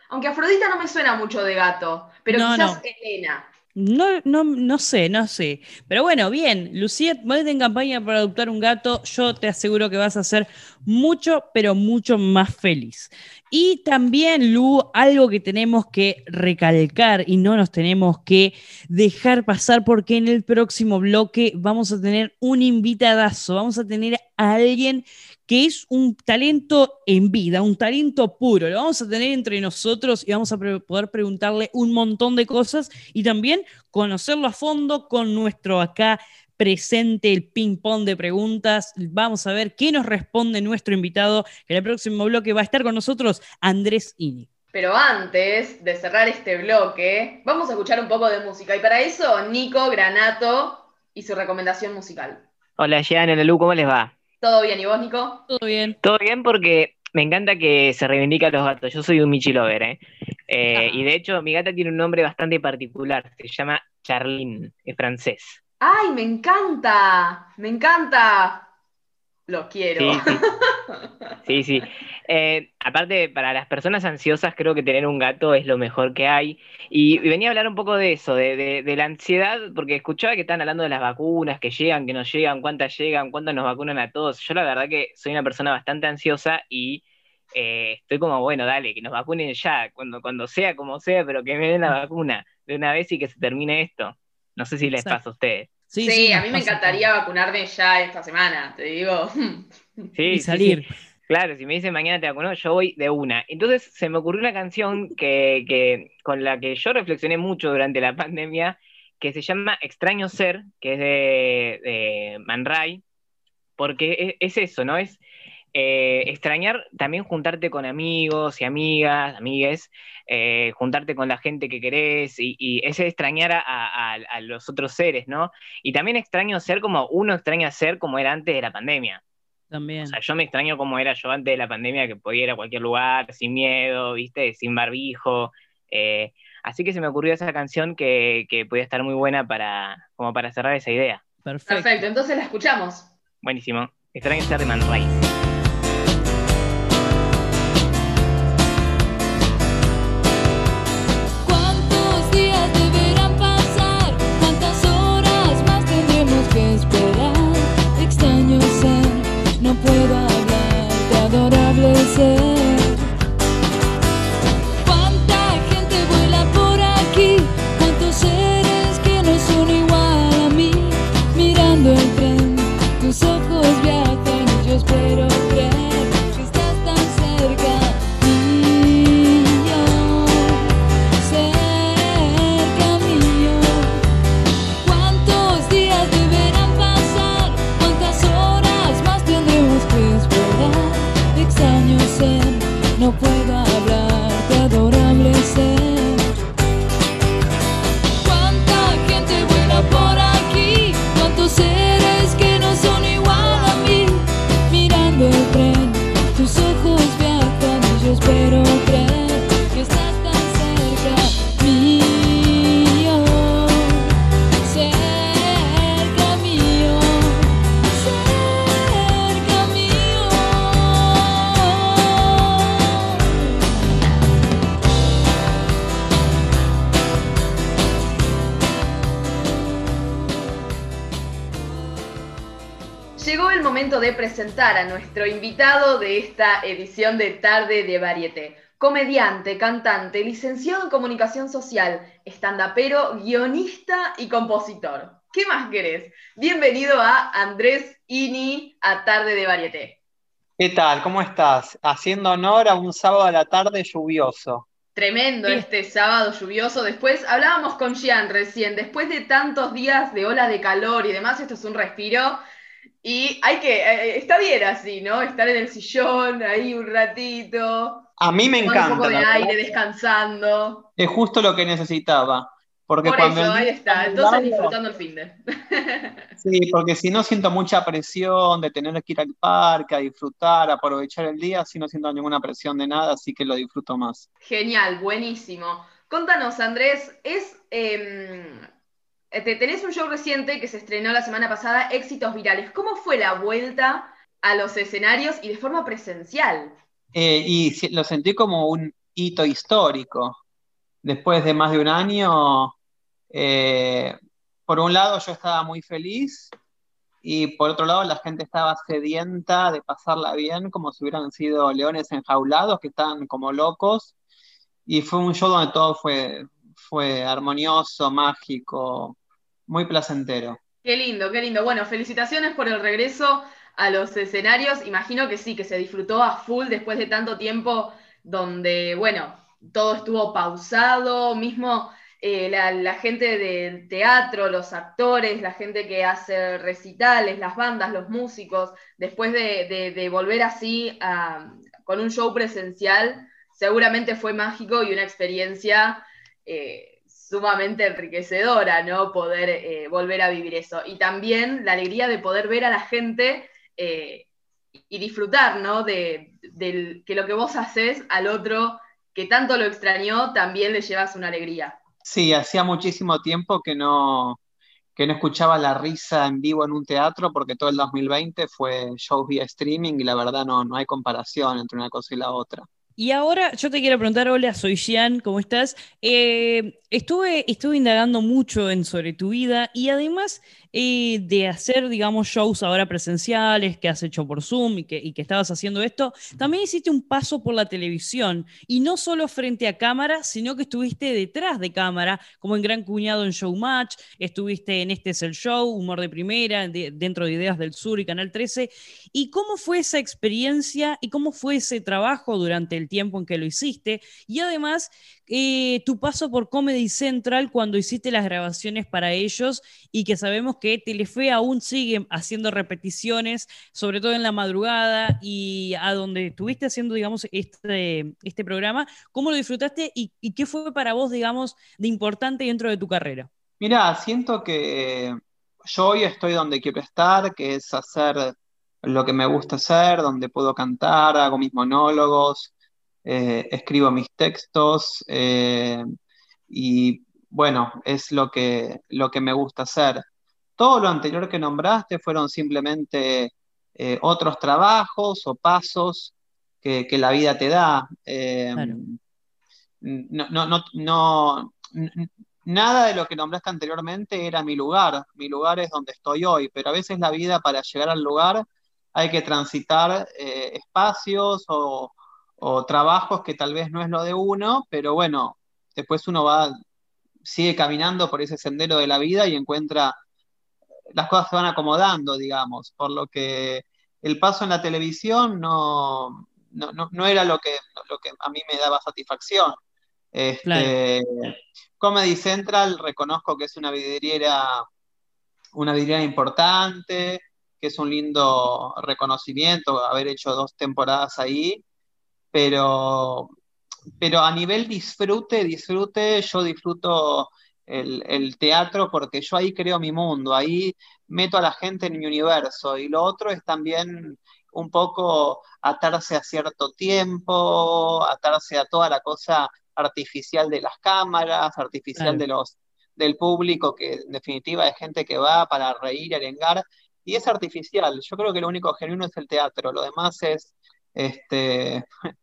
Speaker 1: Aunque Afrodita no me suena mucho de gato, pero
Speaker 2: No,
Speaker 1: quizás
Speaker 2: no.
Speaker 1: Helena.
Speaker 2: No, no, no sé, no sé. Pero bueno, bien, Lucía, ponete en campaña para adoptar un gato. Yo te aseguro que vas a ser mucho, pero mucho más feliz. Y también, Lu, algo que tenemos que recalcar y no nos tenemos que dejar pasar porque en el próximo bloque vamos a tener un invitadazo, vamos a tener a alguien que es un talento en vida, un talento puro. Lo vamos a tener entre nosotros y vamos a pre- poder preguntarle un montón de cosas y también conocerlo a fondo con nuestro acá presente, el ping-pong de preguntas. Vamos a ver qué nos responde nuestro invitado. En el próximo bloque va a estar con nosotros Andrés Ini.
Speaker 1: Pero antes de cerrar este bloque, vamos a escuchar un poco de música. Y para eso, Nico Granato y su recomendación musical.
Speaker 4: Hola, Jean, hola Lu, ¿cómo les va?
Speaker 1: ¿Todo bien? ¿Y vos, Nico?
Speaker 2: Todo bien.
Speaker 4: Todo bien porque me encanta que se reivindica a los gatos. Yo soy un Michi Lover, ¿eh? Eh,
Speaker 1: Ah.
Speaker 4: Y de hecho, mi gata tiene un nombre bastante particular. Se llama Charlene, es francés.
Speaker 1: ¡Ay, me encanta! ¡Me encanta! Lo quiero.
Speaker 4: Sí, sí. Sí, sí. Eh, aparte, para las personas ansiosas, creo que tener un gato es lo mejor que hay. Y, y venía a hablar un poco de eso, de, de- de la ansiedad, porque escuchaba que están hablando de las vacunas, que llegan, que no llegan, cuántas llegan, cuántas nos vacunan a todos. Yo la verdad que soy una persona bastante ansiosa y eh, estoy como, bueno, dale, que nos vacunen ya, cuando, cuando sea, como sea, pero que me den la vacuna de una vez y que se termine esto. No sé si les pasa a ustedes.
Speaker 1: Sí, a mí me encantaría vacunarme ya esta semana, te digo.
Speaker 4: Sí,
Speaker 2: Y
Speaker 4: sí, sí.
Speaker 2: salir.
Speaker 4: Claro, si me dicen mañana te vacunó, yo voy de una. Entonces se me ocurrió una canción que, que, con la que yo reflexioné mucho durante la pandemia, que se llama Extraño Ser, que es de, de Man Ray, porque es, es eso, ¿no? Es eh, extrañar también juntarte con amigos y amigas, amigues, eh, juntarte con la gente que querés y, y ese extrañar a, a- a los otros seres, ¿no? Y también extraño ser como uno extraña ser como era antes de la pandemia.
Speaker 2: También.
Speaker 4: O sea, yo me extraño como era yo antes de la pandemia, que podía ir a cualquier lugar sin miedo, ¿viste? Sin barbijo. Eh, así que se me ocurrió esa canción que, que podía estar muy buena para, como para cerrar esa idea.
Speaker 2: Perfecto.
Speaker 1: Perfecto, entonces la escuchamos.
Speaker 4: Buenísimo. Extraño ser de Man Ray.
Speaker 5: Y yo espero creer
Speaker 1: presentar a nuestro invitado de esta edición de Tarde de Varieté. Comediante, cantante, licenciado en comunicación social, estandapero, guionista y compositor. ¿Qué más querés? Bienvenido a Andrés Ini a Tarde de Varieté.
Speaker 6: ¿Qué tal? ¿Cómo estás? Haciendo honor a un sábado a la tarde lluvioso.
Speaker 1: Tremendo
Speaker 2: Sí.
Speaker 1: este sábado lluvioso. Después hablábamos con Gian recién, después de tantos días de ola de calor y demás, esto es un respiro. Y hay que, eh, está bien así, ¿no? Estar en el sillón ahí un ratito,
Speaker 6: A mí me
Speaker 1: tomando un
Speaker 6: encanta.
Speaker 1: poco de aire, descansando.
Speaker 6: Es justo lo que necesitaba. Porque
Speaker 1: Por
Speaker 6: cuando
Speaker 1: eso, ahí está. Entonces
Speaker 6: largo-
Speaker 1: disfrutando el fin de.
Speaker 6: Sí, porque si no siento mucha presión de tener que ir al parque, a disfrutar, a aprovechar el día, si no siento ninguna presión de nada, así que lo disfruto más.
Speaker 1: Genial, buenísimo. Contanos, Andrés, es em, tenés un show reciente que se estrenó la semana pasada, Éxitos Virales. ¿Cómo fue la vuelta a los escenarios y de forma presencial?
Speaker 6: Eh, y lo sentí como un hito histórico. Después de más de un año, eh, por un lado yo estaba muy feliz y por otro lado la gente estaba sedienta de pasarla bien, como si hubieran sido leones enjaulados que estaban como locos. Y fue un show donde todo fue, fue armonioso, mágico, muy placentero.
Speaker 1: Qué lindo, qué lindo. Bueno, felicitaciones por el regreso a los escenarios. Imagino que sí, que se disfrutó a full después de tanto tiempo donde, bueno, todo estuvo pausado, mismo eh, la, gente del teatro, los actores, la gente que hace recitales, las bandas, los músicos, después de, volver así con un show presencial, seguramente fue mágico y una experiencia eh, sumamente enriquecedora, ¿no? Poder eh, volver a vivir eso. Y también la alegría de poder ver a la gente eh, y disfrutar, ¿no? De, que lo que vos haces al otro que tanto lo extrañó, también le llevas una alegría.
Speaker 6: Sí, hacía muchísimo tiempo que no, que no escuchaba la risa en vivo en un teatro porque todo el 2020 fue shows vía streaming y la verdad no, no hay comparación entre una cosa y la otra.
Speaker 2: Y ahora yo te quiero preguntar, hola, soy Gian, ¿cómo estás? Eh, estuve, estuve indagando mucho en sobre tu vida y además eh, de hacer, digamos, shows ahora presenciales que has hecho por Zoom y que, estabas haciendo esto, también hiciste un paso por la televisión y no solo frente a cámara, sino que estuviste detrás de cámara, como en Gran Cuñado en Showmatch, estuviste en Este es el Show, Humor de Primera, de- dentro de Ideas del Sur y Canal 13. ¿Y cómo fue esa experiencia y cómo fue ese trabajo durante el tiempo en que lo hiciste? Y además, eh, tu paso por Comedy Central cuando hiciste las grabaciones para ellos y que sabemos que Telefe aún sigue haciendo repeticiones, sobre todo en la madrugada y a donde estuviste haciendo, digamos, este, este programa. ¿Cómo lo disfrutaste y, y qué fue para vos, digamos, de importante dentro de tu carrera?
Speaker 6: Mira, siento que yo hoy estoy donde quiero estar, que es hacer lo que me gusta hacer, donde puedo cantar, hago mis monólogos, eh, escribo mis textos eh, y bueno, es lo que, lo que me gusta hacer. Todo lo anterior que nombraste fueron simplemente eh, otros trabajos o pasos que, que la vida te da.
Speaker 2: Claro.
Speaker 6: no, no, no, no, nada de lo que nombraste anteriormente era mi lugar. Mi lugar es donde estoy hoy, pero a veces la vida para llegar al lugar hay que transitar eh, espacios o, o trabajos que tal vez no es lo de uno, pero bueno, después uno va, sigue caminando por ese sendero de la vida y encuentra, las cosas se van acomodando, digamos, por lo que el paso en la televisión no, no, no, no era lo que, lo que a mí me daba satisfacción. Este, Comedy Central reconozco que es una vidriera, una vidriera importante, que es un lindo reconocimiento haber hecho dos temporadas ahí, pero, pero a nivel disfrute, disfrute, yo disfruto el, el teatro porque yo ahí creo mi mundo, ahí meto a la gente en mi universo y lo otro es también un poco atarse a cierto tiempo, atarse a toda la cosa artificial de las cámaras, artificial
Speaker 2: Claro.
Speaker 6: de los, del público, que en definitiva es gente que va para reír y arengar, y es artificial. Yo creo que lo único genuino es el teatro, lo demás es este,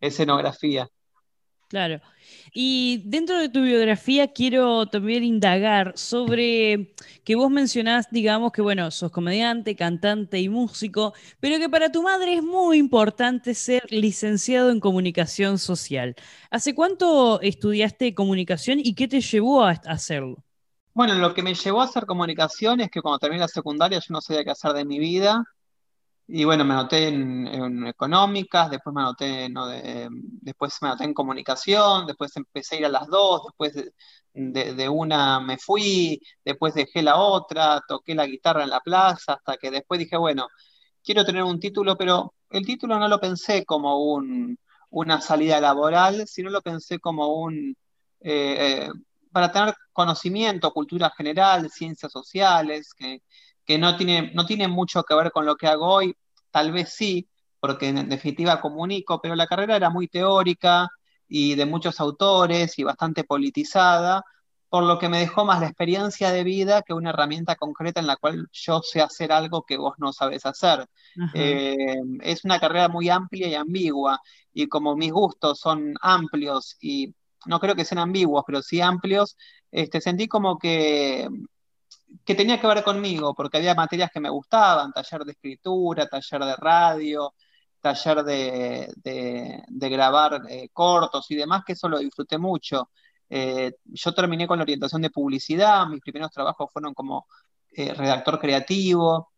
Speaker 6: escenografía.
Speaker 2: Claro. Y dentro de tu biografía quiero también indagar sobre que vos mencionás, digamos, que bueno, sos comediante, cantante y músico, pero que para tu madre es muy importante ser licenciado en comunicación social. ¿Hace cuánto estudiaste comunicación y qué te llevó a hacerlo?
Speaker 6: Bueno, lo que me llevó a hacer comunicación es que cuando terminé la secundaria yo no sabía qué hacer de mi vida Y bueno, me anoté en, económicas, después me anoté, no, de- después me anoté en comunicación, después empecé a ir a las dos, después de, de- de una me fui, después dejé la otra, toqué la guitarra en la plaza, hasta que después dije, bueno, quiero tener un título, pero el título no lo pensé como un, una salida laboral, sino lo pensé como un, eh, eh, para tener conocimiento, cultura general, ciencias sociales, que, que no tiene, no tiene mucho que ver con lo que hago hoy, tal vez sí, porque en definitiva comunico, pero la carrera era muy teórica y de muchos autores y bastante politizada, por lo que me dejó más la experiencia de vida que una herramienta concreta en la cual yo sé hacer algo que vos no sabés hacer. Eh, es una carrera muy amplia y ambigua, y como mis gustos son amplios y no creo que sean ambiguos, pero sí amplios, este, sentí como que, que tenía que ver conmigo, porque había materias que me gustaban, taller de escritura, taller de radio, taller de, de- grabar eh, cortos y demás, que eso lo disfruté mucho. Eh, yo terminé con la orientación de publicidad, mis primeros trabajos fueron como eh, redactor creativo,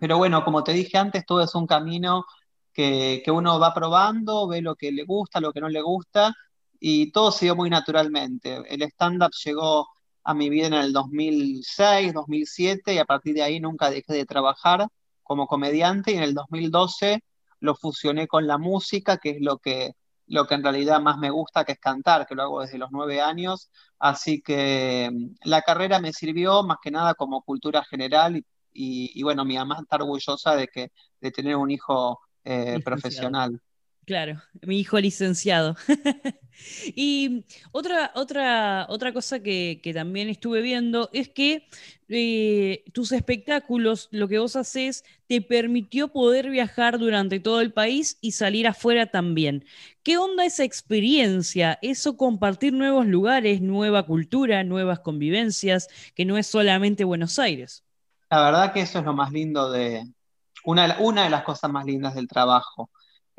Speaker 6: pero bueno, como te dije antes, todo es un camino que, que uno va probando, ve lo que le gusta, lo que no le gusta, y todo se muy naturalmente. El stand-up llegó a mi vida en el 2006, 2007, y a partir de ahí nunca dejé de trabajar como comediante, y en el 2012 lo fusioné con la música, que es lo que, lo que en realidad más me gusta, que es cantar, que lo hago desde los nueve años. Así que la carrera me sirvió más que nada como cultura general y, y- y bueno, mi mamá está orgullosa de que, de tener un hijo eh, profesional.
Speaker 2: Claro, mi hijo licenciado. Y otra, otra, otra cosa que, también estuve viendo es que eh, tus espectáculos, lo que vos haces, te permitió poder viajar durante todo el país y salir afuera también. ¿Qué onda esa experiencia? Eso compartir nuevos lugares, nueva cultura, nuevas convivencias, que no es solamente Buenos Aires.
Speaker 6: La verdad que eso es lo más lindo de, una, una de las cosas más lindas del trabajo,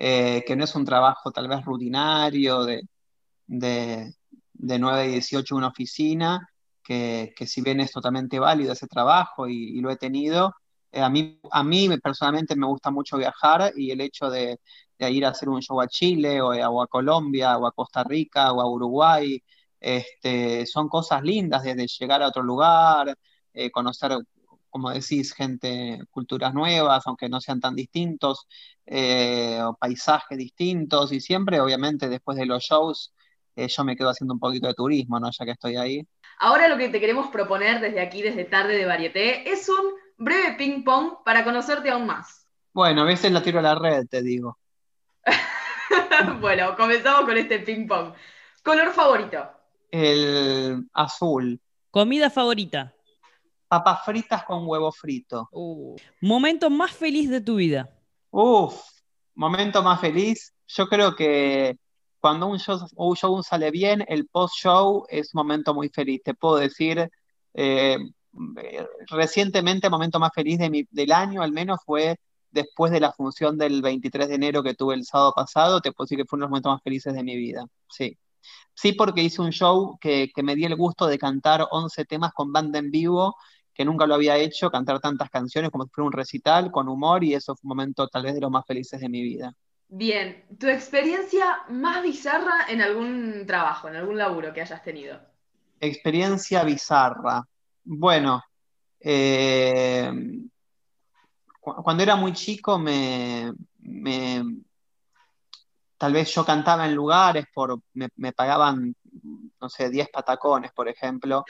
Speaker 6: eh, que no es un trabajo tal vez rutinario de, de, de 9 a 18 en una oficina, que, que si bien es totalmente válido ese trabajo y, lo he tenido, eh, a mí, a mí personalmente me gusta mucho viajar y el hecho de, de ir a hacer un show a Chile o, o a Colombia o a Costa Rica o a Uruguay, este, son cosas lindas desde llegar a otro lugar, eh, conocer, como decís, gente, culturas nuevas, aunque no sean tan distintos, eh, o paisajes distintos y siempre, obviamente, después de los shows eh, yo me quedo haciendo un poquito de turismo, ¿no? Ya que estoy ahí.
Speaker 1: Ahora lo que te queremos proponer desde aquí, desde Tarde de Varieté, es un breve ping pong para conocerte aún más.
Speaker 6: Bueno, a veces la tiro a la red, te digo.
Speaker 1: bueno, comenzamos con este ping pong. Color favorito.
Speaker 6: El azul.
Speaker 2: Comida favorita.
Speaker 6: Papas fritas con huevo frito.
Speaker 2: Uh. Momento más feliz de tu vida.
Speaker 6: Uf, momento más feliz. Yo creo que cuando un show, un show sale bien, el post-show es un momento muy feliz. Te puedo decir, eh, eh, recientemente, el momento más feliz de mi- del año, al menos, fue después de la función del 23 de enero que tuve el sábado pasado. Te puedo decir que fue uno de los momentos más felices de mi vida. Sí. Sí, porque hice un show que, que me di el gusto de cantar 11 temas con banda en vivo, que nunca lo había hecho, cantar tantas canciones como si fuera un recital, con humor, y eso fue un momento tal vez de los más felices de mi vida.
Speaker 1: Bien, tu experiencia más bizarra en algún trabajo, en algún laburo que hayas tenido.
Speaker 6: Experiencia bizarra. Bueno, eh, cu- cuando era muy chico me, me- tal vez yo cantaba en lugares por, me, me pagaban, no sé, 10 patacones, por ejemplo,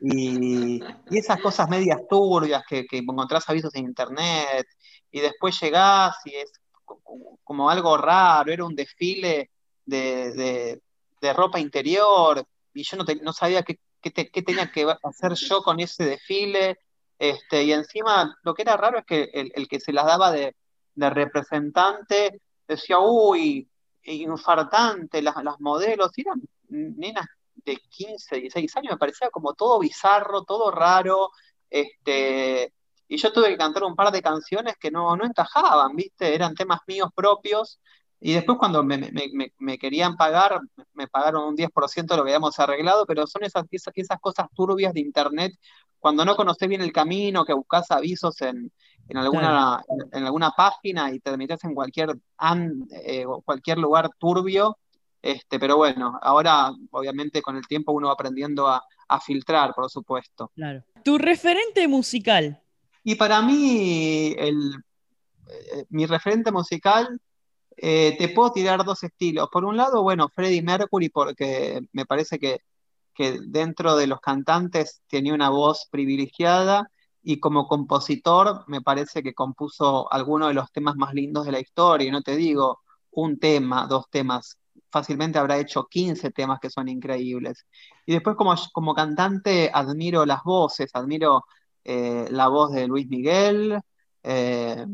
Speaker 6: y, y esas cosas medias turbias que, que encontrás avisos en internet, y después llegás y es co- co- como algo raro, era un desfile de, de- de ropa interior, y yo no, te- no sabía qué, qué te- qué tenía que hacer yo con ese desfile, este, y encima lo que era raro es que el, el que se las daba de, de representante decía, uy, infartante, las, las modelos, y eran nenas de 15, 16 años, me parecía como todo bizarro, todo raro, este, y yo tuve que cantar un par de canciones que no, no encajaban, ¿viste? Eran temas míos propios, y después cuando me, me- me- me querían pagar, me pagaron un 10% de lo que habíamos arreglado, pero son esas, esas, esas cosas turbias de internet cuando no conoces bien el camino, que buscas avisos en, en alguna, en, en alguna página y te metes en cualquier, an- eh, cualquier lugar turbio. Este, pero bueno, ahora obviamente con el tiempo uno va aprendiendo a, a filtrar, por supuesto.
Speaker 2: Claro. Tu referente musical.
Speaker 6: Y para mí, el, eh, mi referente musical, eh, te puedo tirar dos estilos. Por un lado, bueno, Freddie Mercury, porque me parece que, que dentro de los cantantes tenía una voz privilegiada y como compositor me parece que compuso algunos de los temas más lindos de la historia. Y no te digo un tema, dos temas, fácilmente habrá hecho 15 temas que son increíbles. Y después como, como cantante admiro las voces, admiro eh, la voz de Luis Miguel, eh,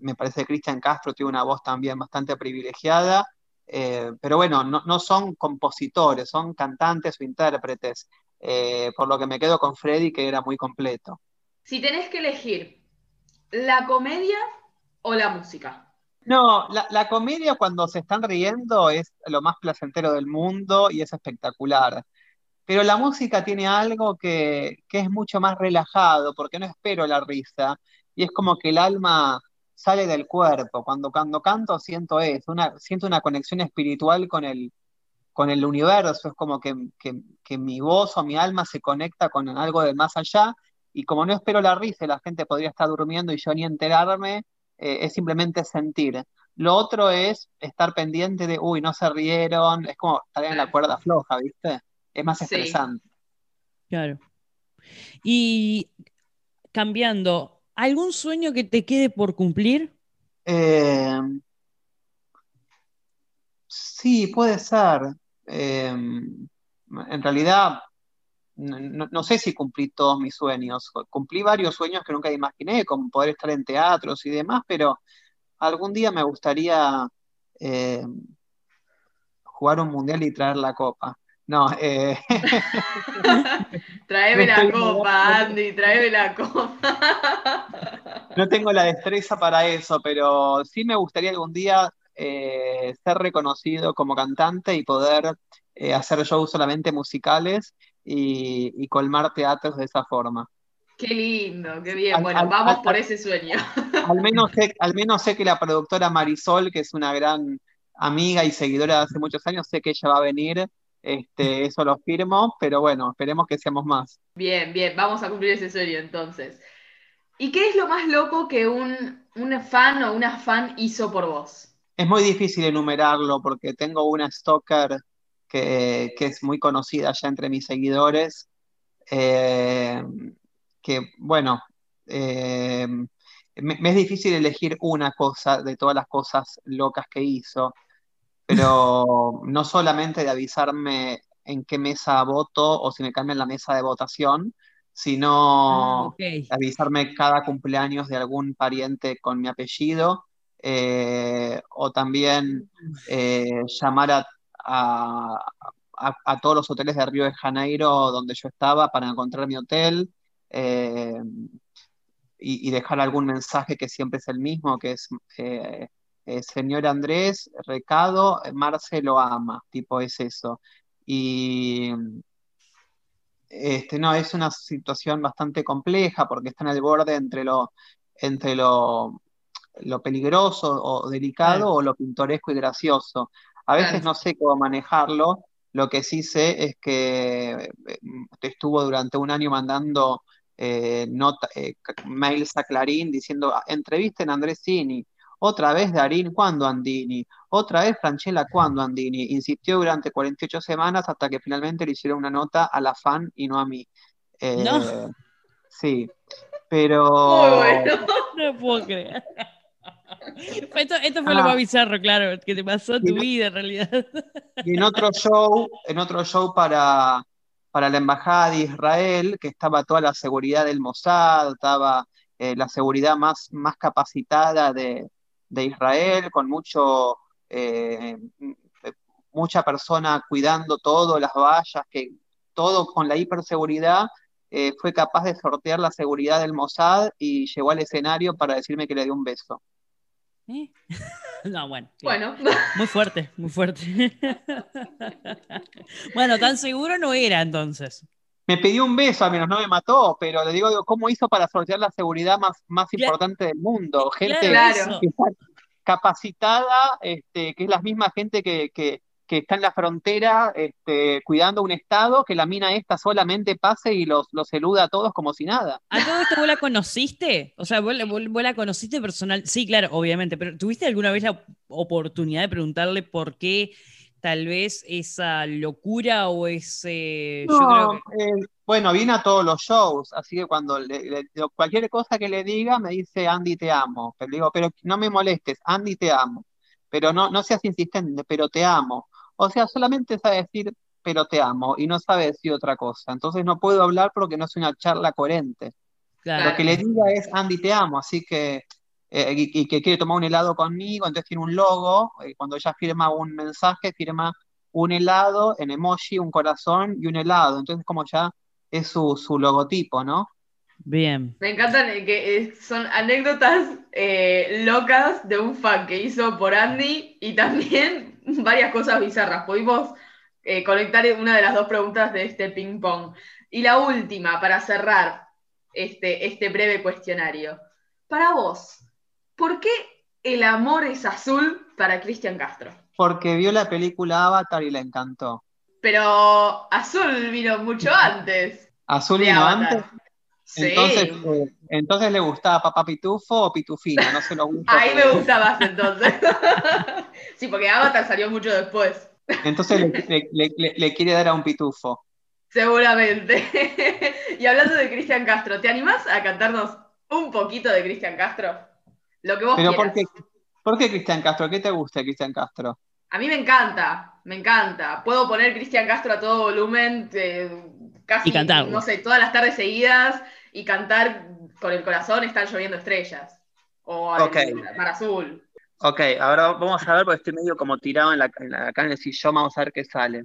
Speaker 6: me parece que Cristian Castro tiene una voz también bastante privilegiada, eh, pero bueno, no, no son compositores, son cantantes o intérpretes, eh, por lo que me quedo con Freddy, que era muy completo.
Speaker 1: Si tenés que elegir la comedia o la música.
Speaker 6: No, la, comedia cuando se están riendo es lo más placentero del mundo y es espectacular. Pero la música tiene algo que, que es mucho más relajado, porque no espero la risa, y es como que el alma sale del cuerpo. Cuando, cuando canto siento eso, una, siento una conexión espiritual con el, con el universo, es como que, que, que mi voz o mi alma se conecta con algo del más allá, y como no espero la risa, la gente podría estar durmiendo y yo ni enterarme, eh, es simplemente sentir. Lo otro es estar pendiente de, uy, no se rieron, es como estar en la cuerda floja, ¿viste? Es más
Speaker 1: Sí.
Speaker 6: estresante.
Speaker 2: Claro. Y cambiando, ¿algún sueño que te quede por cumplir?
Speaker 6: Eh, sí, puede ser. Eh, en realidad, no, sé si cumplí todos mis sueños. Cumplí varios sueños que nunca imaginé, como poder estar en teatros y demás, pero algún día me gustaría eh, jugar un mundial y traer la copa. No, eh,
Speaker 1: Traeme la copa, Andy, traeme la copa.
Speaker 6: No tengo la destreza para eso, pero sí me gustaría algún día eh, ser reconocido como cantante y poder eh, hacer shows solamente musicales y, y colmar teatros de esa forma.
Speaker 1: Qué lindo, qué bien.
Speaker 6: Al-
Speaker 1: Bueno,
Speaker 6: al-
Speaker 1: vamos
Speaker 6: al-
Speaker 1: por ese sueño.
Speaker 6: Al menos sé, al menos sé que la productora Marisol, que es una gran amiga y seguidora de hace muchos años, sé que ella va a venir, este, eso lo firmo, pero bueno, esperemos que seamos más.
Speaker 1: Bien, bien, vamos a cumplir ese sueño entonces. ¿Y qué es lo más loco que un, un fan o una fan hizo por vos?
Speaker 6: Es muy difícil enumerarlo porque tengo una stalker que, que es muy conocida ya entre mis seguidores, eh, que bueno, eh, me, me es difícil elegir una cosa de todas las cosas locas que hizo, pero no solamente de avisarme en qué mesa voto o si me cambian la mesa de votación,
Speaker 2: Ah,
Speaker 6: sino
Speaker 2: ok.
Speaker 6: avisarme cada cumpleaños de algún pariente con mi apellido, eh, o también eh, llamar a, a- a- a todos los hoteles de Río de Janeiro donde yo estaba para encontrar mi hotel, eh, y, y dejar algún mensaje que siempre es el mismo, que es, eh, eh, señor Andrés, recado, Marce lo ama, tipo es eso. Y este, no, es una situación bastante compleja porque está en el borde entre lo, entre lo, lo peligroso o delicado o lo pintoresco y gracioso. A veces
Speaker 1: Claro.
Speaker 6: no sé cómo manejarlo. Lo que sí sé es que te estuvo durante un año mandando eh, nota- eh, mails a Clarín diciendo, "Ah, entrevisten a Andrés Cini. Otra vez Darín, ¿cuándo Andini? Otra vez Franchella, ¿cuándo Andini? Insistió durante 48 semanas hasta que finalmente le hicieron una nota a la fan y no a mí. Eh,
Speaker 2: No.
Speaker 6: Sí, pero...
Speaker 1: Muy bueno.
Speaker 2: No puedo creer. Esto, esto fue lo
Speaker 6: Ah.
Speaker 2: más bizarro, claro, que te pasó tu vida en realidad.
Speaker 6: Y en otro show, en otro show para, para la Embajada de Israel, que estaba toda la seguridad del Mossad, estaba eh, la seguridad más, más capacitada de, de Israel, con mucho, eh, mucha persona cuidando todo, las vallas, que todo con la hiperseguridad, eh, fue capaz de sortear la seguridad del Mossad y llegó al escenario para decirme que le dio un beso.
Speaker 2: ¿Eh? No, bueno. claro.
Speaker 1: Bueno,
Speaker 2: Muy fuerte, muy fuerte. bueno, tan seguro no era entonces.
Speaker 6: Me pidió un beso, al menos no me mató, pero le digo, digo, ¿cómo hizo para sortear la seguridad más, más importante del mundo? Gente
Speaker 1: Claro.
Speaker 6: capacitada, este, que es la misma gente que, que, que está en la frontera este, cuidando un estado, que la mina esta solamente pase y los, los eluda a todos como si nada.
Speaker 2: ¿A todo esto vos la conociste? O sea, ¿vos, la- vos- vos la conociste personal? Sí, claro, obviamente, pero ¿tuviste alguna vez la oportunidad de preguntarle por qué tal vez esa locura o ese... yo creo que-
Speaker 6: eh, bueno, viene a todos los shows, así que cuando le- le- cualquier cosa que le diga me dice Andy te amo. Pero digo, pero no me molestes, Andy te amo. Pero no, no seas insistente, pero te amo. O sea, solamente sabe decir pero te amo y no sabe decir otra cosa. Entonces no puedo hablar porque no es una charla coherente.
Speaker 2: claro.
Speaker 6: Lo que le diga es Andy te amo, así que eh, y, y que quiere tomar un helado conmigo, entonces tiene un logo, eh, cuando ella firma un mensaje, firma un helado en emoji, un corazón y un helado, entonces como ya es su, su logotipo, ¿no?
Speaker 2: Bien.
Speaker 1: Me encantan que eh, son anécdotas eh, locas de un fan que hizo por Andy y también varias cosas bizarras. Pudimos eh, conectar una de las dos preguntas de este ping pong. Y la última, para cerrar este, este breve cuestionario. Para vos, ¿por qué el amor es azul para Cristian Castro?
Speaker 6: Porque vio la película Avatar y le encantó.
Speaker 1: Pero azul vino mucho antes
Speaker 6: Azul vino
Speaker 1: Avatar.
Speaker 6: antes,
Speaker 1: Sí.
Speaker 6: entonces, eh, entonces le gustaba Papá Pitufo o Pitufina, no se lo gusta.
Speaker 1: Ahí me gusta más entonces. sí, porque Avatar salió mucho después,
Speaker 6: Entonces le, le- le- le- le quiere dar a un pitufo.
Speaker 1: seguramente. y hablando de Cristian Castro, ¿te animás a cantarnos un poquito de Cristian Castro? Lo que vos
Speaker 6: Pero
Speaker 1: quieras.
Speaker 6: ¿por qué, por qué Cristian Castro? ¿Qué te gusta de Cristian Castro?
Speaker 1: A mí me encanta, me encanta. Puedo poner Cristian Castro a todo volumen, eh, casi,
Speaker 2: Y
Speaker 1: no sé, todas las tardes seguidas y cantar con el corazón están lloviendo estrellas. O el Mar Azul.
Speaker 6: Ok, ahora vamos a ver, porque estoy medio como tirado en la, en la- acá en el vamos a ver qué sale.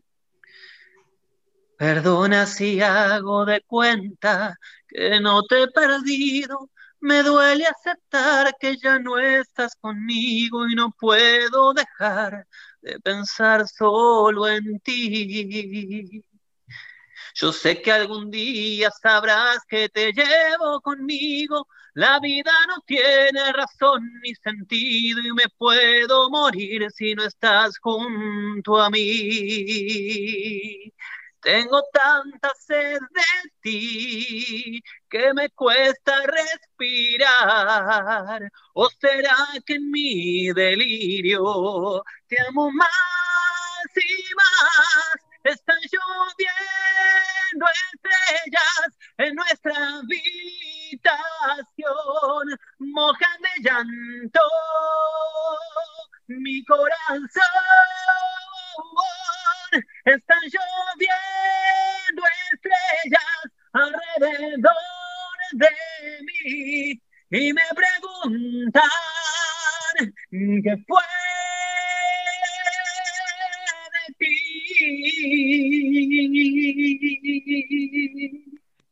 Speaker 6: Perdona si hago de cuenta que no te he perdido. Me duele aceptar que ya no estás conmigo y no puedo dejar de pensar solo en ti. Yo sé que algún día sabrás que te llevo conmigo. La vida no tiene razón ni sentido y me puedo morir si no estás junto a mí. Tengo tanta sed de ti que me cuesta respirar. ¿O será que en mi delirio te amo más y más? Están lloviendo estrellas en nuestra habitación, mojan de llanto mi corazón. Están lloviendo estrellas alrededor de mí y me preguntan qué fue ti.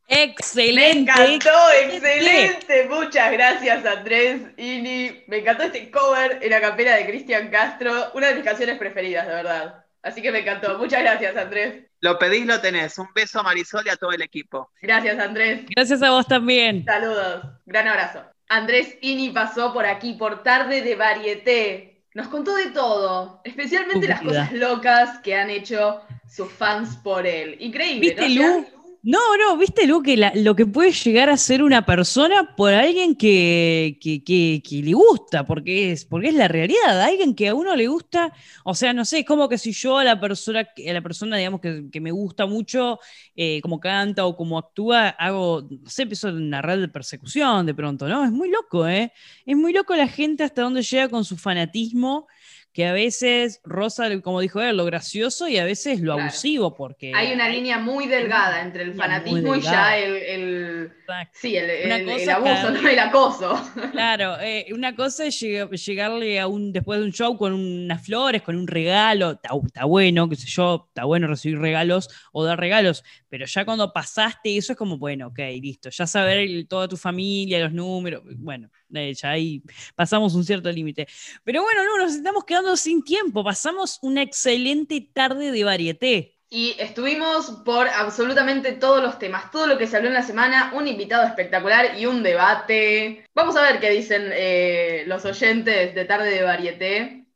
Speaker 1: Me
Speaker 2: Excelente.
Speaker 1: encantó, excelente. Muchas gracias, Andrés Ini. Me encantó este cover en la capela de Cristian Castro, una de mis canciones preferidas, de verdad. Así que me encantó. Muchas gracias, Andrés.
Speaker 6: Lo pedís, lo tenés. Un beso a Marisol y a todo el equipo.
Speaker 1: Gracias, Andrés.
Speaker 2: Gracias a vos también.
Speaker 1: Saludos. Gran abrazo. Andrés Ini pasó por aquí por tarde de varieté. Nos contó de todo, especialmente las cosas locas que han hecho sus fans por él. Increíble,
Speaker 2: ¿Viste,
Speaker 1: ¿no?
Speaker 2: Lu? No, no, viste, Lu, que lo que puede llegar a ser una persona por alguien que, que, que- que le gusta, porque es, porque es la realidad, alguien que a uno le gusta, o sea, no sé, es como que si yo a la persona, a la persona digamos, que, que me gusta mucho, eh, como canta o como actúa, hago, no sé, empiezo una red de persecución de pronto, ¿no? Es muy loco, ¿eh? Es muy loco la gente hasta dónde llega con su fanatismo, que a veces roza, como dijo él, lo gracioso y a veces lo
Speaker 1: Claro.
Speaker 2: abusivo, porque...
Speaker 1: Hay una línea muy delgada entre el fanatismo y ya el, sí, el, el- el abuso,
Speaker 2: cada-
Speaker 1: no el acoso.
Speaker 2: Claro, eh, una cosa es lleg- llegarle a un, después de un show con unas flores, con un regalo, está, está bueno, qué sé yo, está bueno recibir regalos o dar regalos, pero ya cuando pasaste eso es como, bueno, ok, listo, ya saber toda tu familia, los números, bueno, eh, ya ahí pasamos un cierto límite. Pero bueno, no, nos estamos quedando sin tiempo, pasamos una excelente tarde de varieté.
Speaker 1: Y estuvimos por absolutamente todos los temas, todo lo que se habló en la semana, un invitado espectacular y un debate. Vamos a ver qué dicen eh, los oyentes de Tarde de Varieté.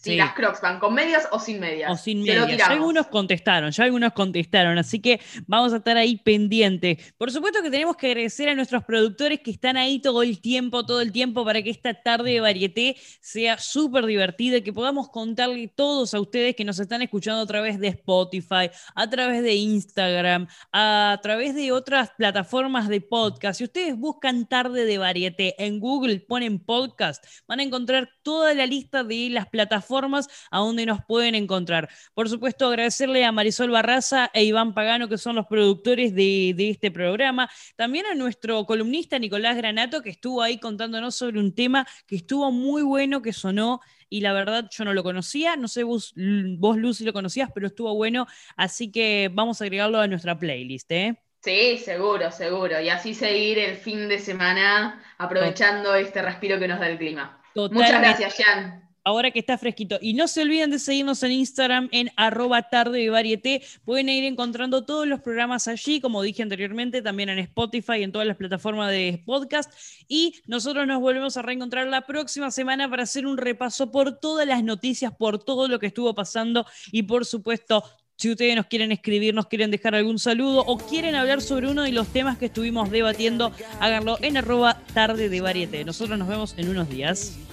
Speaker 1: Si
Speaker 2: Sí.
Speaker 1: las crocs van con medias o sin medias.
Speaker 2: O sin medias. Ya algunos contestaron, ya algunos contestaron, así que vamos a estar ahí pendientes. Por supuesto que tenemos que agradecer a nuestros productores que están ahí todo el tiempo, todo el tiempo, para que esta tarde de varieté sea súper divertida y que podamos contarle todos a ustedes que nos están escuchando a través de Spotify, a través de Instagram, a través de otras plataformas de podcast. Si ustedes buscan tarde de varieté en Google, ponen podcast, van a encontrar toda la lista de las plataformas a donde nos pueden encontrar. Por supuesto, agradecerle a Marisol Barraza e Iván Pagano, que son los productores de, de este programa. También a nuestro columnista Nicolás Granato, que estuvo ahí contándonos sobre un tema que estuvo muy bueno, que sonó. Y la verdad, yo no lo conocía. No sé vos, vos Lucy, lo conocías, pero estuvo bueno. Así que vamos a agregarlo a nuestra playlist, ¿eh?
Speaker 1: Sí, seguro, seguro. Y así seguir el fin de semana aprovechando este respiro que nos da el clima. Muchas
Speaker 2: Totalmente.
Speaker 1: gracias, Jan.
Speaker 2: Ahora que está fresquito. Y no se olviden de seguirnos en Instagram en arroba tarde de varieté. Pueden ir encontrando todos los programas allí, como dije anteriormente, también en Spotify y en todas las plataformas de podcast. Y nosotros nos volvemos a reencontrar la próxima semana para hacer un repaso por todas las noticias, por todo lo que estuvo pasando y por supuesto si ustedes nos quieren escribir, nos quieren dejar algún saludo o quieren hablar sobre uno de los temas que estuvimos debatiendo, háganlo en arroba tarde de varieté. Nosotros nos vemos en unos días.